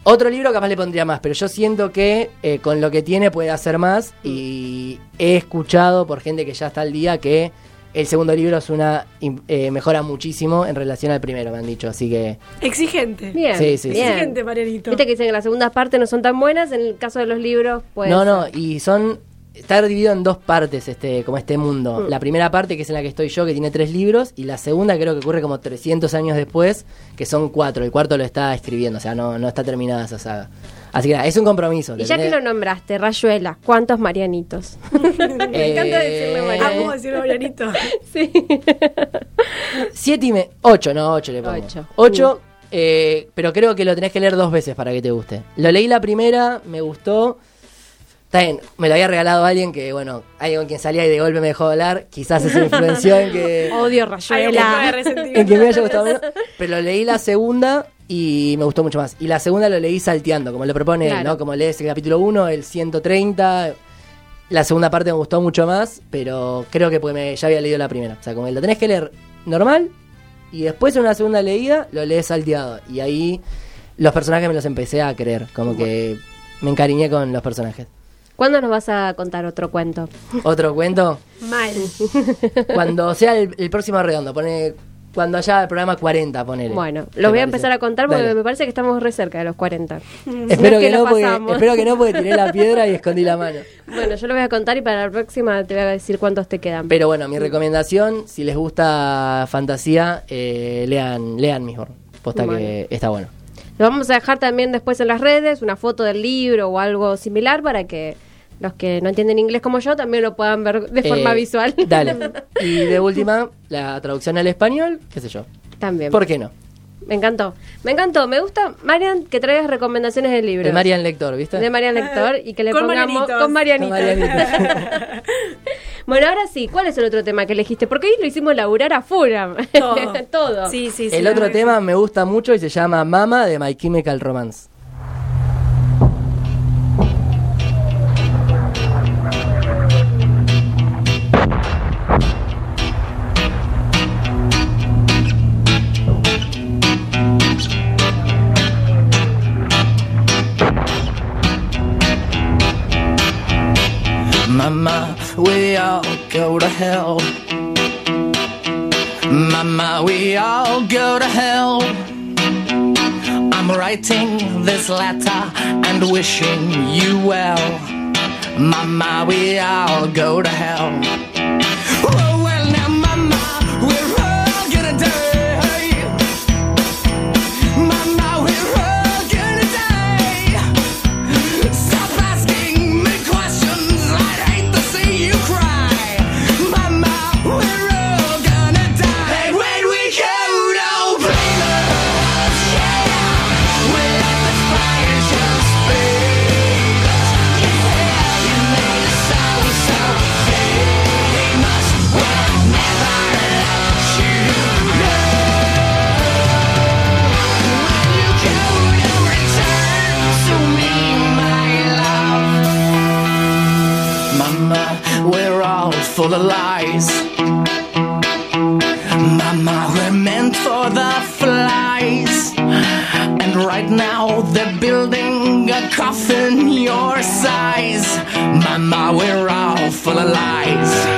Otro libro capaz le pondría más, pero yo siento que eh, con lo que tiene puede hacer más y he escuchado por gente que ya está al día que el segundo libro es una eh, mejora muchísimo en relación al primero, me han dicho, así que Exigente. Bien. Sí, sí, sí. bien. Exigente, Marianito. Viste que dicen que las segundas partes no son tan buenas. En el caso de los libros, pues. no, no, y son está dividido en dos partes este como este mundo. La primera parte que es en la que estoy yo que tiene tres libros y la segunda creo que ocurre como 300 años después que son cuatro. El cuarto lo está escribiendo, o sea, no no está terminada esa saga. Así que nada, es un compromiso. Y ya que lo nombraste, Rayuela, ¿cuántos Marianitos? Me encanta decirle Eh, Marianito. Amo decirlo, Marianito. Sí. Siete y me... Ocho, no, ocho le pongo. Ocho. Ocho, eh, pero creo que lo tenés que leer dos veces para que te guste. Lo leí la primera, me gustó. Está bien, me lo había regalado alguien que, bueno, alguien con quien salía y de golpe me dejó hablar. Quizás eso influenció en que, Odio Rayuela. en que me haya gustado menos. Pero leí la segunda y me gustó mucho más. Y la segunda lo leí salteando, como lo propone él. ¿no? Como lees el capítulo 1, el 130. La segunda parte me gustó mucho más, pero creo que porque me, ya había leído la primera. O sea, como que lo tenés que leer normal y después en una segunda leída lo lees salteado. Y ahí los personajes me los empecé a creer, como que me encariñé con los personajes. ¿Cuándo nos vas a contar otro cuento? Otro cuento, Mal. cuando sea el, el próximo redondo, pone cuando haya el programa 40, ponele. Bueno, ¿Te lo voy a empezar a contar porque Dale. me parece que estamos re cerca de los 40. Espero es que, que no, porque, espero que no, porque tiré la piedra y escondí la mano. Bueno, yo lo voy a contar y para la próxima te voy a decir cuántos te quedan. Pero bueno, mi recomendación, si les gusta fantasía, eh, lean, lean mejor. Posta Bueno. que está bueno. Lo vamos a dejar también después en las redes, una foto del libro o algo similar para que los que no entienden inglés como yo también lo puedan ver de forma Eh, visual. Dale. Y de última, la traducción al español, qué sé yo. también. ¿Por qué no? Me encantó. Me encantó. Me gusta, Marian, que traigas recomendaciones de libros. De Marian Lector, ¿viste? De Marian Lector y que le Con pongamos Marianitos. con Marianita. Con Marianita. bueno, ahora sí, ¿cuál es el otro tema que elegiste? Porque hoy lo hicimos laburar a Furam. Todo. Todo. Sí, sí, sí. El otro tema me gusta mucho y se llama Mama de My Chemical Romance. Mama, we all go to hell. Mama, we all go to hell. I'm writing this letter and wishing you well. Mama, we all go to hell. Lies. Mama, we're meant for the flies. And right now they're building a coffin your size. Mama, we're all full of lies.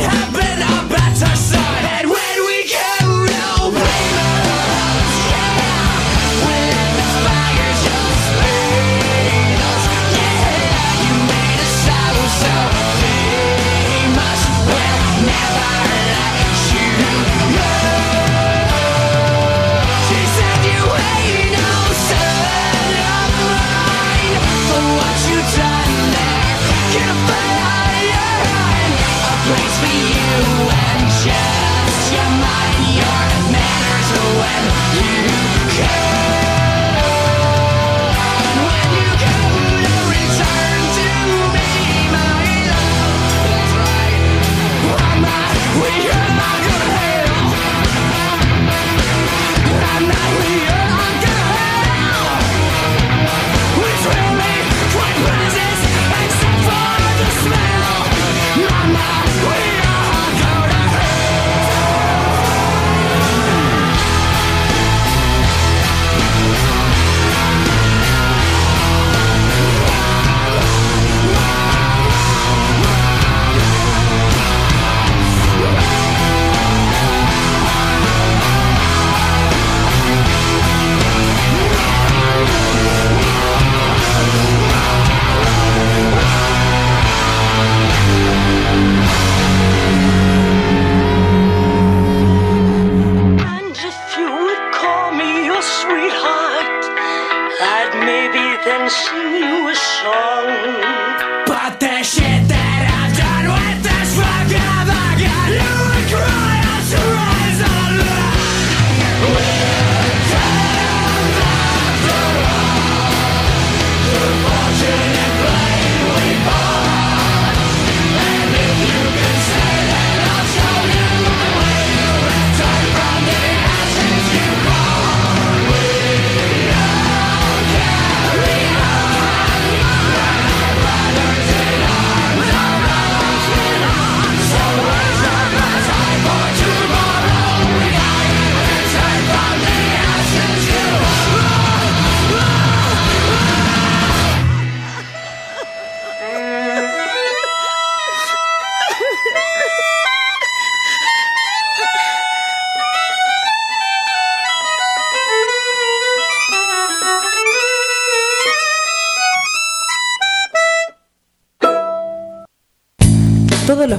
happen. We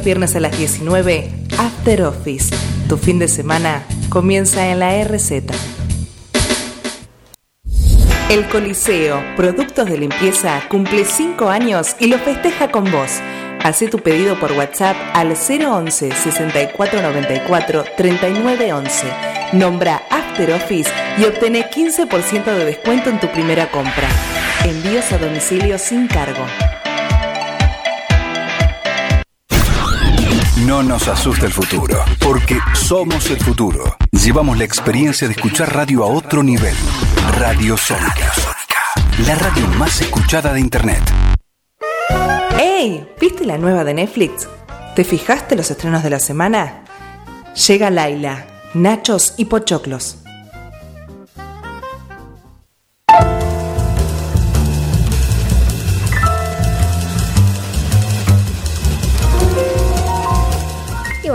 viernes a las 19, After Office. Tu fin de semana comienza en la RZ. El Coliseo, productos de limpieza, cumple 5 años y lo festeja con vos. Hacé tu pedido por WhatsApp al 011 6494 3911. Nombra After Office y obtené 15% de descuento en tu primera compra. Envíos a domicilio sin cargo. No nos asusta el futuro, porque somos el futuro. Llevamos la experiencia de escuchar radio a otro nivel. Radio Sónica. La radio más escuchada de Internet. ¡Ey! ¿Viste la nueva de Netflix? ¿Te fijaste los estrenos de la semana? Llega Laila, Nachos y Pochoclos.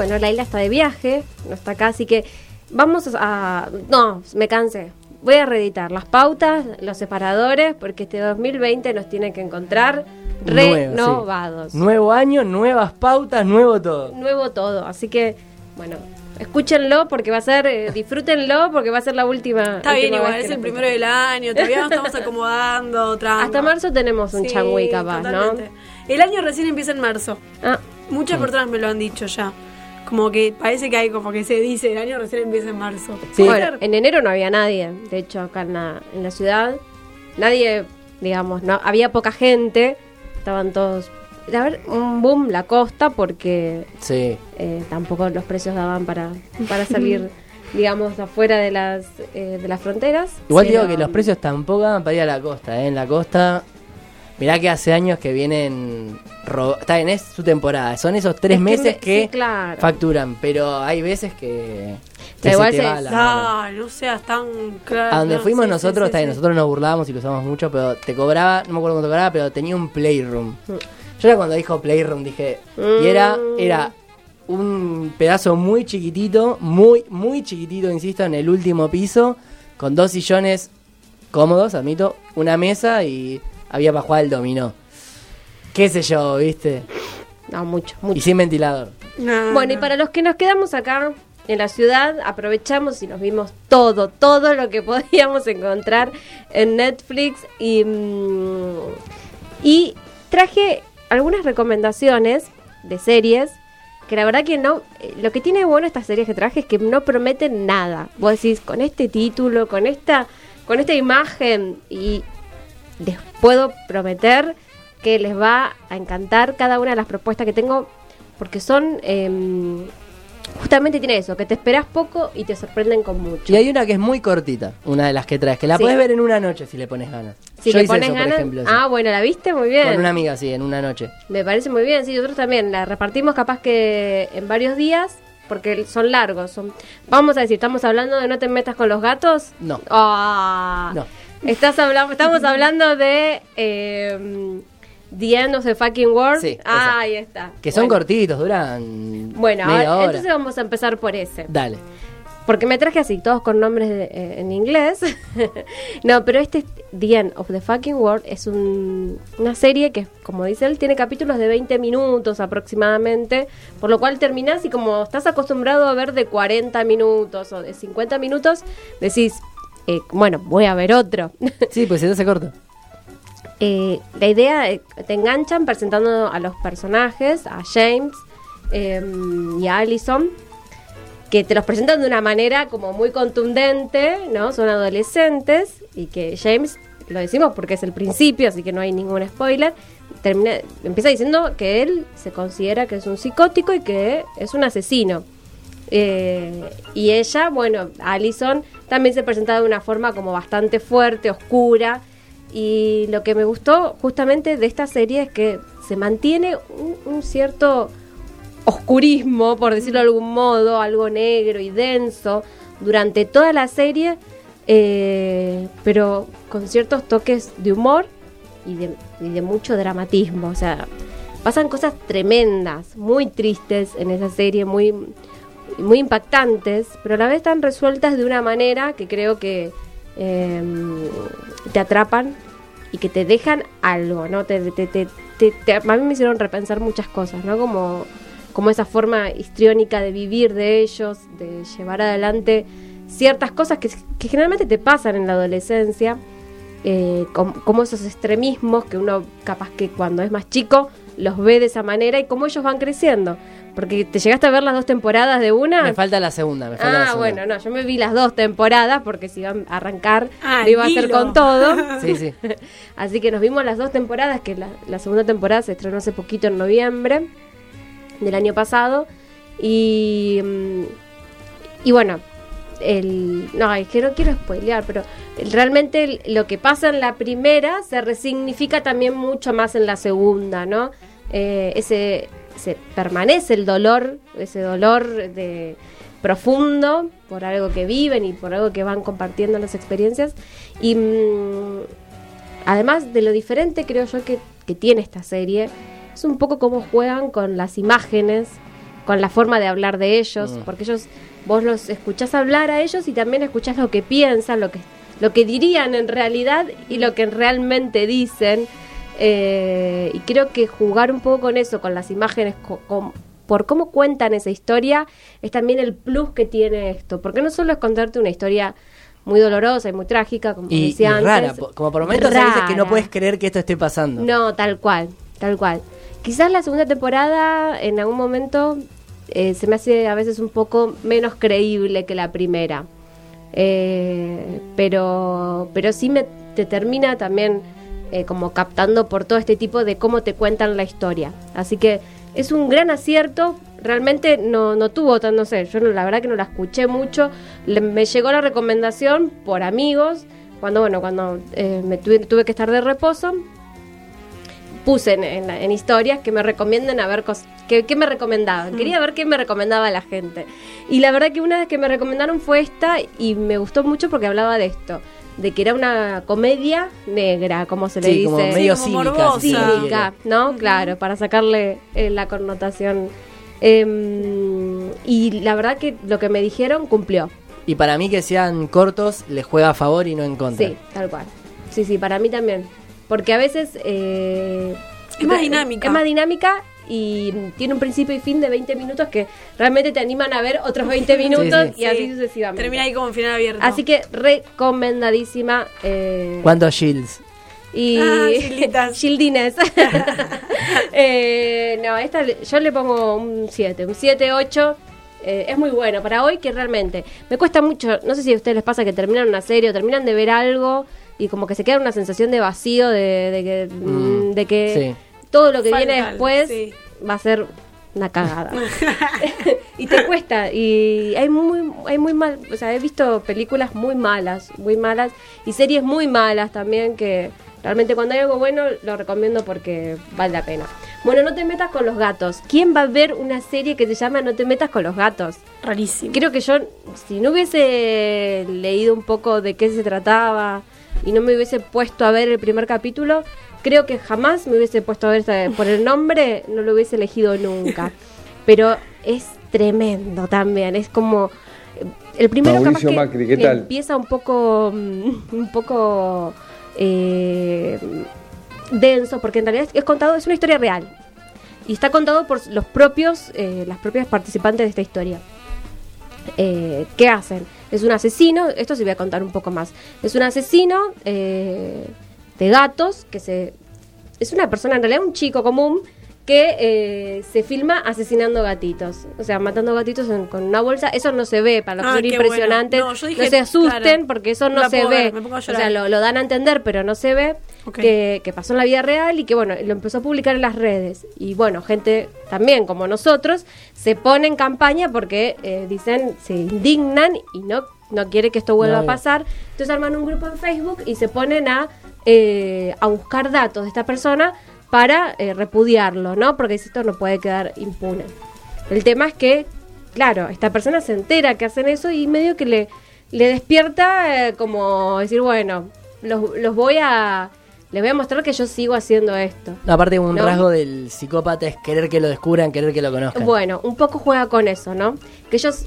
Bueno, Laila está de viaje, no está acá, así que vamos a... No, me cansé. Voy a reeditar las pautas, los separadores, porque este 2020 nos tiene que encontrar Nuevo, sí. renovados. Nuevo año, nuevas pautas, nuevo todo. Nuevo todo, así que, bueno, escúchenlo porque va a ser, eh, disfrútenlo porque va a ser la última. Está bien, igual, es el primero del año, todavía nos estamos acomodando. Hasta marzo tenemos un Sí, changüey capaz, totalmente. El año recién empieza en marzo. ¿no? Ah, Muchas personas me lo han dicho ya. Como que parece que hay como que se dice, el año recién empieza en marzo. Sí. Bueno, en enero no había nadie, de hecho acá en la, en la ciudad, nadie, digamos, no había poca gente, estaban todos... A ver, un boom la costa porque Sí. eh, tampoco los precios daban para, para salir, digamos, afuera de las, eh, de las fronteras. Igual Pero- digo que los precios tampoco van para ir a la costa, ¿eh? En la costa, mirá que hace años que vienen... Está bien, es su temporada. Son esos tres Es meses me- que, sí, claro. facturan, pero hay veces que... que igual te se- va la mano. Ah, no seas tan claro. A donde no, fuimos sí, nosotros, sí, está bien, nosotros nos burlábamos y lo usamos mucho, pero te cobraba, no me acuerdo cuánto cobraba, pero tenía un playroom. Mm. Yo era cuando dijo playroom, dije, y era, era un pedazo muy chiquitito, muy, muy chiquitito, insisto, en el último piso, con dos sillones cómodos, admito, una mesa y había para jugar el dominó. Qué sé yo, viste, No, mucho, y mucho. sin ventilador. No, Bueno, y para los que nos quedamos acá en la ciudad, aprovechamos y nos vimos todo, todo lo que podíamos encontrar en Netflix y, mm, y traje algunas recomendaciones de series que la verdad que no, eh, lo que tiene bueno estas series que traje es que no prometen nada. Vos decís, con este título, con esta, con esta imagen y les puedo prometer que les va a encantar cada una de las propuestas que tengo porque son em, justamente tiene eso, que te esperas poco y te sorprenden con mucho. Y hay una que es muy cortita, una de las que traes, que la Sí. puedes ver en una noche si le pones ganas. si Yo le hice pones eso, por ganas, ejemplo, sí. ah, bueno, la viste muy bien. Con una amiga, sí, en una noche. Me parece muy bien, sí, nosotros también la repartimos capaz que en varios días, porque son largos. Son, vamos a decir, estamos hablando de no te metas con los gatos. No. Ah. No. Estás hablando, estamos hablando de eh, The End of the Fucking World. Sí, ah, ahí está. Que son Bueno. cortitos, duran Bueno, media ahora- hora. entonces vamos a empezar por ese. Dale. Porque me traje así, todos con nombres de- eh, en inglés. no, pero este The End of the Fucking World es un- una serie que, como dice él, tiene capítulos de 20 minutos aproximadamente, por lo cual terminás y como estás acostumbrado a ver de 40 minutos o de 50 minutos, decís, eh, bueno, voy a ver otro. Sí, pues se te hace corto. Eh, la idea, eh, te enganchan presentando a los personajes, a James eh, y a Allison, que te los presentan de una manera como muy contundente, ¿no? Son adolescentes y que James, lo decimos porque es el principio, así que no hay ningún spoiler, termina, empieza diciendo que él se considera que es un psicótico y que es un asesino. Eh, y ella, bueno, Allison también se presenta de una forma como bastante fuerte, oscura. Y lo que me gustó justamente de esta serie es que se mantiene un, cierto oscurismo, por decirlo de algún modo, algo negro y denso durante toda la serie, eh, pero con ciertos toques de humor y de mucho dramatismo. O sea, pasan cosas tremendas, muy tristes en esa serie, muy, muy impactantes, pero a la vez están resueltas de una manera que creo que eh, te atrapan y que te dejan algo, ¿no? Te, a mí me hicieron repensar muchas cosas, ¿no? Como como esa forma histriónica de vivir de ellos, de llevar adelante ciertas cosas que, que generalmente te pasan en la adolescencia, eh, com- como esos extremismos que uno capaz que cuando es más chico los ve de esa manera y cómo ellos van creciendo. Porque te llegaste a ver las dos temporadas de una. Me falta la segunda, me falta la Ah, segunda. bueno, no, yo me vi las dos temporadas porque si iban a arrancar, Ah, lo iba a hacer con todo. Sí, sí. Así que nos vimos las dos temporadas, que la, la segunda temporada se estrenó hace poquito en noviembre del año pasado. Y, mm, y bueno, el, no, es que no quiero spoilear, pero realmente lo que pasa en la primera se resignifica también mucho más en la segunda, ¿no? Eh, ese, se permanece el dolor, ese dolor de profundo por algo que viven y por algo que van compartiendo las experiencias y mm, además de lo diferente creo yo que, que tiene esta serie es un poco cómo juegan con las imágenes con la forma de hablar de ellos Mm. porque ellos vos los escuchás hablar a ellos y también escuchás lo que piensan lo que lo que dirían en realidad y lo que realmente dicen eh, y creo que jugar un poco con eso, con las imágenes, co- con- por cómo cuentan esa historia, es también el plus que tiene esto. Porque no solo es contarte una historia muy dolorosa y muy trágica, como Y, y decía antes. rara, como por momentos a veces que no puedes creer que esto esté pasando. No, tal cual, tal cual. Quizás la segunda temporada en algún momento eh, se me hace a veces un poco menos creíble que la primera. Eh, pero, pero sí me te termina también eh, como captando por todo este tipo de cómo te cuentan la historia. Así que es un gran acierto. Realmente no, no tuvo tan, no sé, yo no- la verdad que no la escuché mucho. Le- me llegó la recomendación por amigos. Cuando, bueno, cuando eh, me tuve, tuve que estar de reposo, puse en, en la- en historias que me recomienden a ver cosas. Que, que me recomendaban? Quería ver qué me recomendaba la gente. Y la verdad que una vez que me recomendaron fue esta y me gustó mucho porque hablaba de esto. De que era una comedia negra, como se le Sí, dice. como medio Sí, como cínica. ¿no? Claro, para sacarle eh, la connotación. Em, y la verdad que lo que me dijeron cumplió. Y para mí que sean cortos les juega a favor y no en contra. Sí, tal cual. Sí, sí, para mí también. Porque a veces... eh, Es más dinámica. Es más dinámica y tiene un principio y fin de 20 minutos que realmente te animan a ver otros 20 minutos sí. y así Sí. sucesivamente. Termina ahí como en final abierto. Así que recomendadísima. Eh, ¿Cuántos shields? y Ah. Gildines. Eh, no, esta yo le pongo un 7, un 7, 8. Eh, es muy bueno para hoy que realmente me cuesta mucho, no sé si a ustedes les pasa que terminan una serie o terminan de ver algo y como que se queda una sensación de vacío, de, de que, Mm, de que sí. Todo lo que viene después sí. va a ser una cagada. y te cuesta y hay muy hay muy mal, o sea, he visto películas muy malas, muy malas y series muy malas también que realmente cuando hay algo bueno lo recomiendo porque vale la pena. Bueno, no te metas con los gatos. ¿Quién va a ver una serie que se llama No te metas con los gatos? Rarísimo. Creo que yo, si no hubiese leído un poco de qué se trataba y no me hubiese puesto a ver el primer capítulo, creo que jamás me hubiese puesto a ver por el nombre, no lo hubiese elegido nunca. Pero es tremendo también, es como el primero Mauricio capaz que Macri, ¿qué tal? empieza un poco mm, un poco eh, denso porque en realidad es contado es una historia real y está contado por los propios eh, las propias participantes de esta historia eh, ¿qué hacen? Es un asesino, esto sí voy a contar un poco más. Es un asesino eh, de gatos que se. Es una persona, en realidad un chico común que eh, se filma asesinando gatitos. O sea, matando gatitos en- con una bolsa. Eso no se ve, para los Ah, que son impresionantes. bueno. No, yo No, dije, se asusten claro, porque eso no se ve. ver, me pongo a o sea, lo, lo dan a entender, pero no se ve. Ok. Que, que pasó en la vida real y que, bueno, lo empezó a publicar en las redes. Y bueno, gente también como nosotros se pone en campaña porque eh, dicen, se indignan y no, no quiere que esto vuelva No, a pasar. Entonces arman un grupo en Facebook y se ponen a, eh, a buscar datos de esta persona para eh, repudiarlo, ¿no? Porque esto no puede quedar impune. El tema es que, claro, esta persona se entera que hacen eso y medio que le, le despierta eh, como decir, bueno, los, los voy a... Les voy a mostrar que yo sigo haciendo esto. No, aparte un ¿No? rasgo del psicópata es querer que lo descubran, querer que lo conozcan. Bueno, un poco juega con eso, ¿no? Que ellos...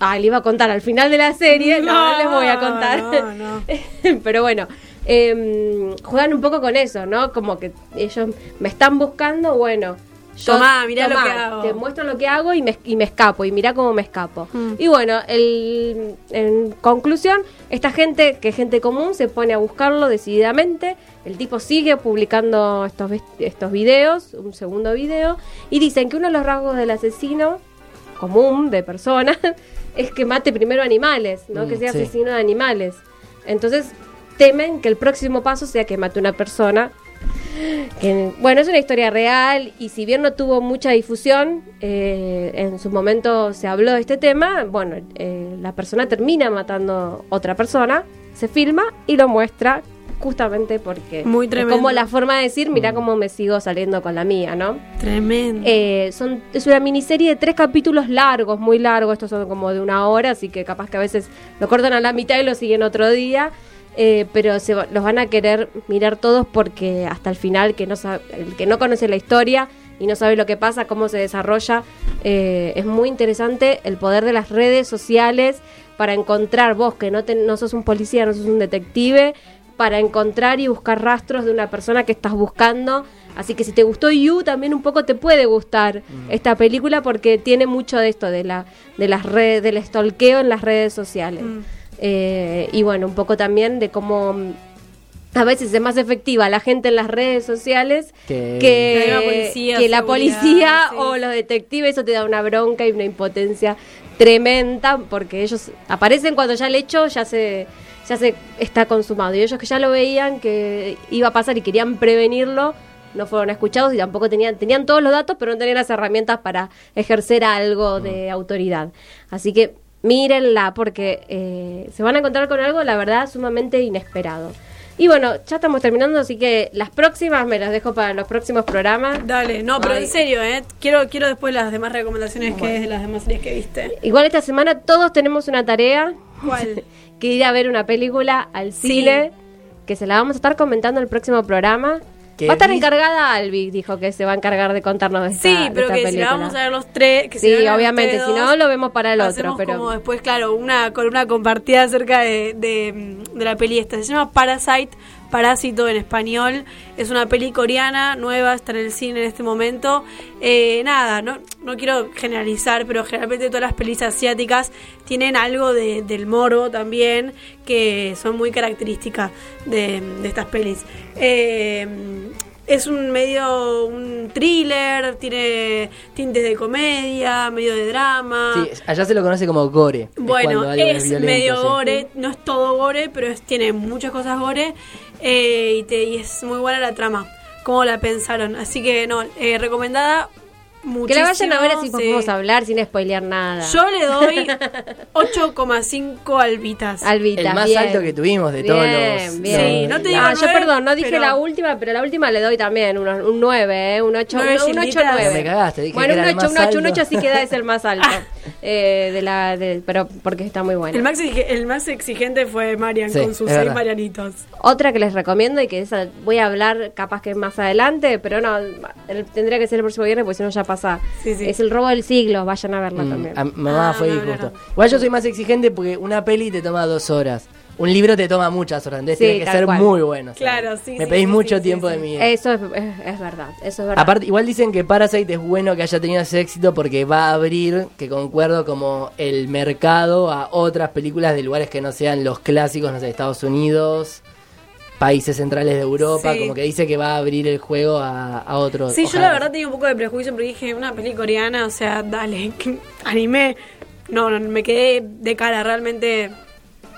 Ay, le iba a contar al final de la serie, no, no, les voy a contar. No, no. Pero bueno, em, juegan un poco con eso, ¿no? Como que ellos me están buscando, bueno, Tomá, mirá lo que hago. Te muestro lo que hago y me, y me escapo, y mirá cómo me escapo. Mm. Y bueno, el, en conclusión, esta gente, que es gente común, se pone a buscarlo decididamente. El tipo sigue publicando estos, estos videos, un segundo video, y dicen que uno de los rasgos del asesino común de persona es que mate primero animales, ¿no? Mm, que sea sí. asesino de animales. Entonces temen que el próximo paso sea que mate una persona. Que, bueno, es una historia real y si bien no tuvo mucha difusión, eh, en su momento se habló de este tema, bueno, eh, la persona termina matando otra persona, se filma y lo muestra justamente porque Muy es tremendo. como la forma de decir, mira cómo me sigo saliendo con la mía, ¿no? Tremendo. Eh, son, es una miniserie de tres capítulos largos, muy largos, estos son como de una hora, así que capaz que a veces lo cortan a la mitad y lo siguen otro día, eh, pero se, va- los van a querer mirar todos porque hasta el final, que no sabe- el que no conoce la historia y no sabe lo que pasa, cómo se desarrolla, eh, es muy interesante el poder de las redes sociales para encontrar vos, que no, te- no sos un policía, no sos un detective, para encontrar y buscar rastros de una persona que estás buscando. Así que si te gustó You, también un poco te puede gustar esta película porque tiene mucho de esto, de la de las redes, del stalkeo en las redes sociales. Mm. Eh, y bueno, un poco también de cómo mm, a veces es más efectiva la gente en las redes sociales Que- la policía, que la seguridad, policía sí. o los detectives. Eso te da una bronca y una impotencia tremenda porque ellos aparecen cuando ya el hecho ya se ya se está consumado y ellos que ya lo veían que iba a pasar y querían prevenirlo no fueron escuchados y tampoco tenían tenían todos los datos pero no tenían las herramientas para ejercer algo de autoridad así que mírenla porque eh, se van a encontrar con algo la verdad sumamente inesperado y bueno ya estamos terminando así que las próximas me las dejo para los próximos programas Dale, no, pero Ay. en serio, ¿eh? Quiero, quiero después las demás recomendaciones que es de las demás series que viste. Igual esta semana todos tenemos una tarea. ¿Cuál? que ir a ver una película al Sí. cine. Que se la vamos a estar comentando en el próximo programa. Que Va a estar encargada Albi, dijo que se va a encargar de contarnos de esta, Sí, de pero esta que si la vamos a ver los tres. Que Sí, obviamente, si no, lo vemos para el otro, pero- como después, claro, una columna compartida acerca de, de, de la peli esta. Se llama Parasite, Parásito en español. Es una peli coreana, nueva, está en el cine en este momento. Eh, nada, no, no quiero generalizar, pero generalmente todas las pelis asiáticas tienen algo de, del moro también, que son muy características de, de estas pelis. Eh, es un medio, un thriller, tiene tintes de comedia, medio de drama. Sí, allá se lo conoce como gore. Bueno, es, medio sí. gore, no es todo gore, pero es- tiene muchas cosas gore eh, y, te- y es muy buena la trama, cómo la pensaron. Así que no, eh, recomendada Que muchísimo. la vayan a ver así sí. podemos hablar sin spoilear nada. Yo le doy 8,5 albitas. Albita, El más bien. alto que tuvimos de todos Bien, los- bien. Sí, no te digo Ah, yo nueve, perdón, no dije pero- la última, pero la última le doy también un, un 9, ¿eh? un 8, Nueve un 8, gilditas. 9. Me cagaste, dije bueno, que un era el 8, más un 8, un alto. 8 sí queda es el más alto. eh, de la, de- pero porque está muy bueno. El más, el más exigente fue Marian Sí, con sus es 6 verdad. Marianitos. Otra que les recomiendo y que esa voy a hablar capaz que más adelante, pero no, el- tendría que ser el próximo viernes porque si no ya pasa. Sí, sí. Es el robo del siglo, vayan a verla Mm, también. a mi mamá Ah, fue no, disgusto. no. Igual yo soy más exigente porque una peli te toma dos horas. Un libro te toma muchas horas. Entonces Sí, tiene que ser cual. muy bueno. Claro, sí, Me sí, pedís sí, mucho sí, tiempo sí, de vida. Eso es, es, es verdad, eso es verdad. Aparte, igual dicen que Parasite es bueno que haya tenido ese éxito porque va a abrir, que concuerdo, como el mercado a otras películas de lugares que no sean los clásicos, no sé, Estados Unidos, países centrales de Europa, Sí. como que dice que va a abrir el juego a, a otros. Sí, yo la verdad tenía un poco de prejuicio porque dije, una peli coreana, o sea, dale, anime. No, no, me quedé de cara, realmente.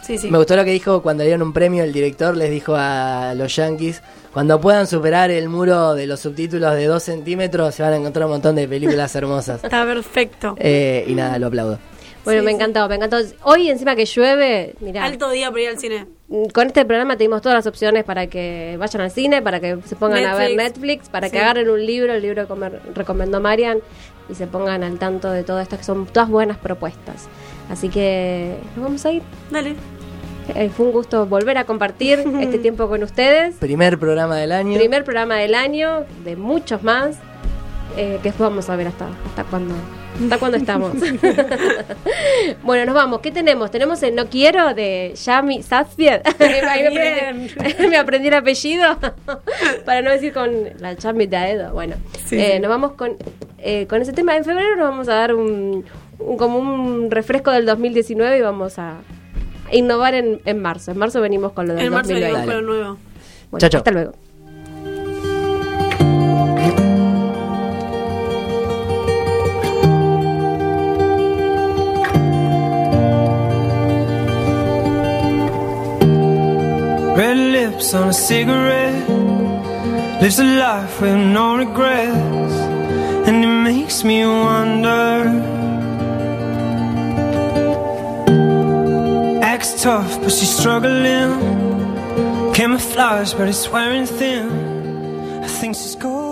Sí, sí. Me gustó lo que dijo cuando le dieron un premio, el director les dijo a los yankees, cuando puedan superar el muro de los subtítulos de dos centímetros, se van a encontrar un montón de películas hermosas. Está perfecto. Eh, y nada, lo aplaudo. Bueno, sí, me sí. encantó, me encantó. Hoy encima que llueve, mirá. Alto día para ir al cine. Mm, Con este programa tenemos todas las opciones para que vayan al cine, para que se pongan a ver Netflix. Para que Sí. agarren un libro, el libro que me recomendó Marian, y se pongan al tanto de todo esto, que son todas buenas propuestas. Así que nos vamos a ir. Dale. Eh, fue un gusto volver a compartir este tiempo con ustedes. Primer programa del año. Primer programa del año, de muchos más. eh, que después vamos a ver hasta, hasta cuándo. ¿Hasta cuándo estamos? bueno, nos vamos. ¿Qué tenemos? Tenemos el No Quiero de Yami Satsviet. Ahí me, aprendí, me aprendí el apellido para no decir con la Yami Daedo. Bueno, Sí. eh, nos vamos con, eh, con ese tema. En febrero nos vamos a dar un, un- como un refresco del 2019 y vamos a innovar en, en marzo. En marzo venimos con lo del En marzo 2020. venimos con lo nuevo. Bueno, Chao, chao. Hasta luego. Lips on a cigarette Lives a life with no regrets And it makes me wonder. Acts tough but she's struggling. Camouflage but it's wearing thin. I think she's going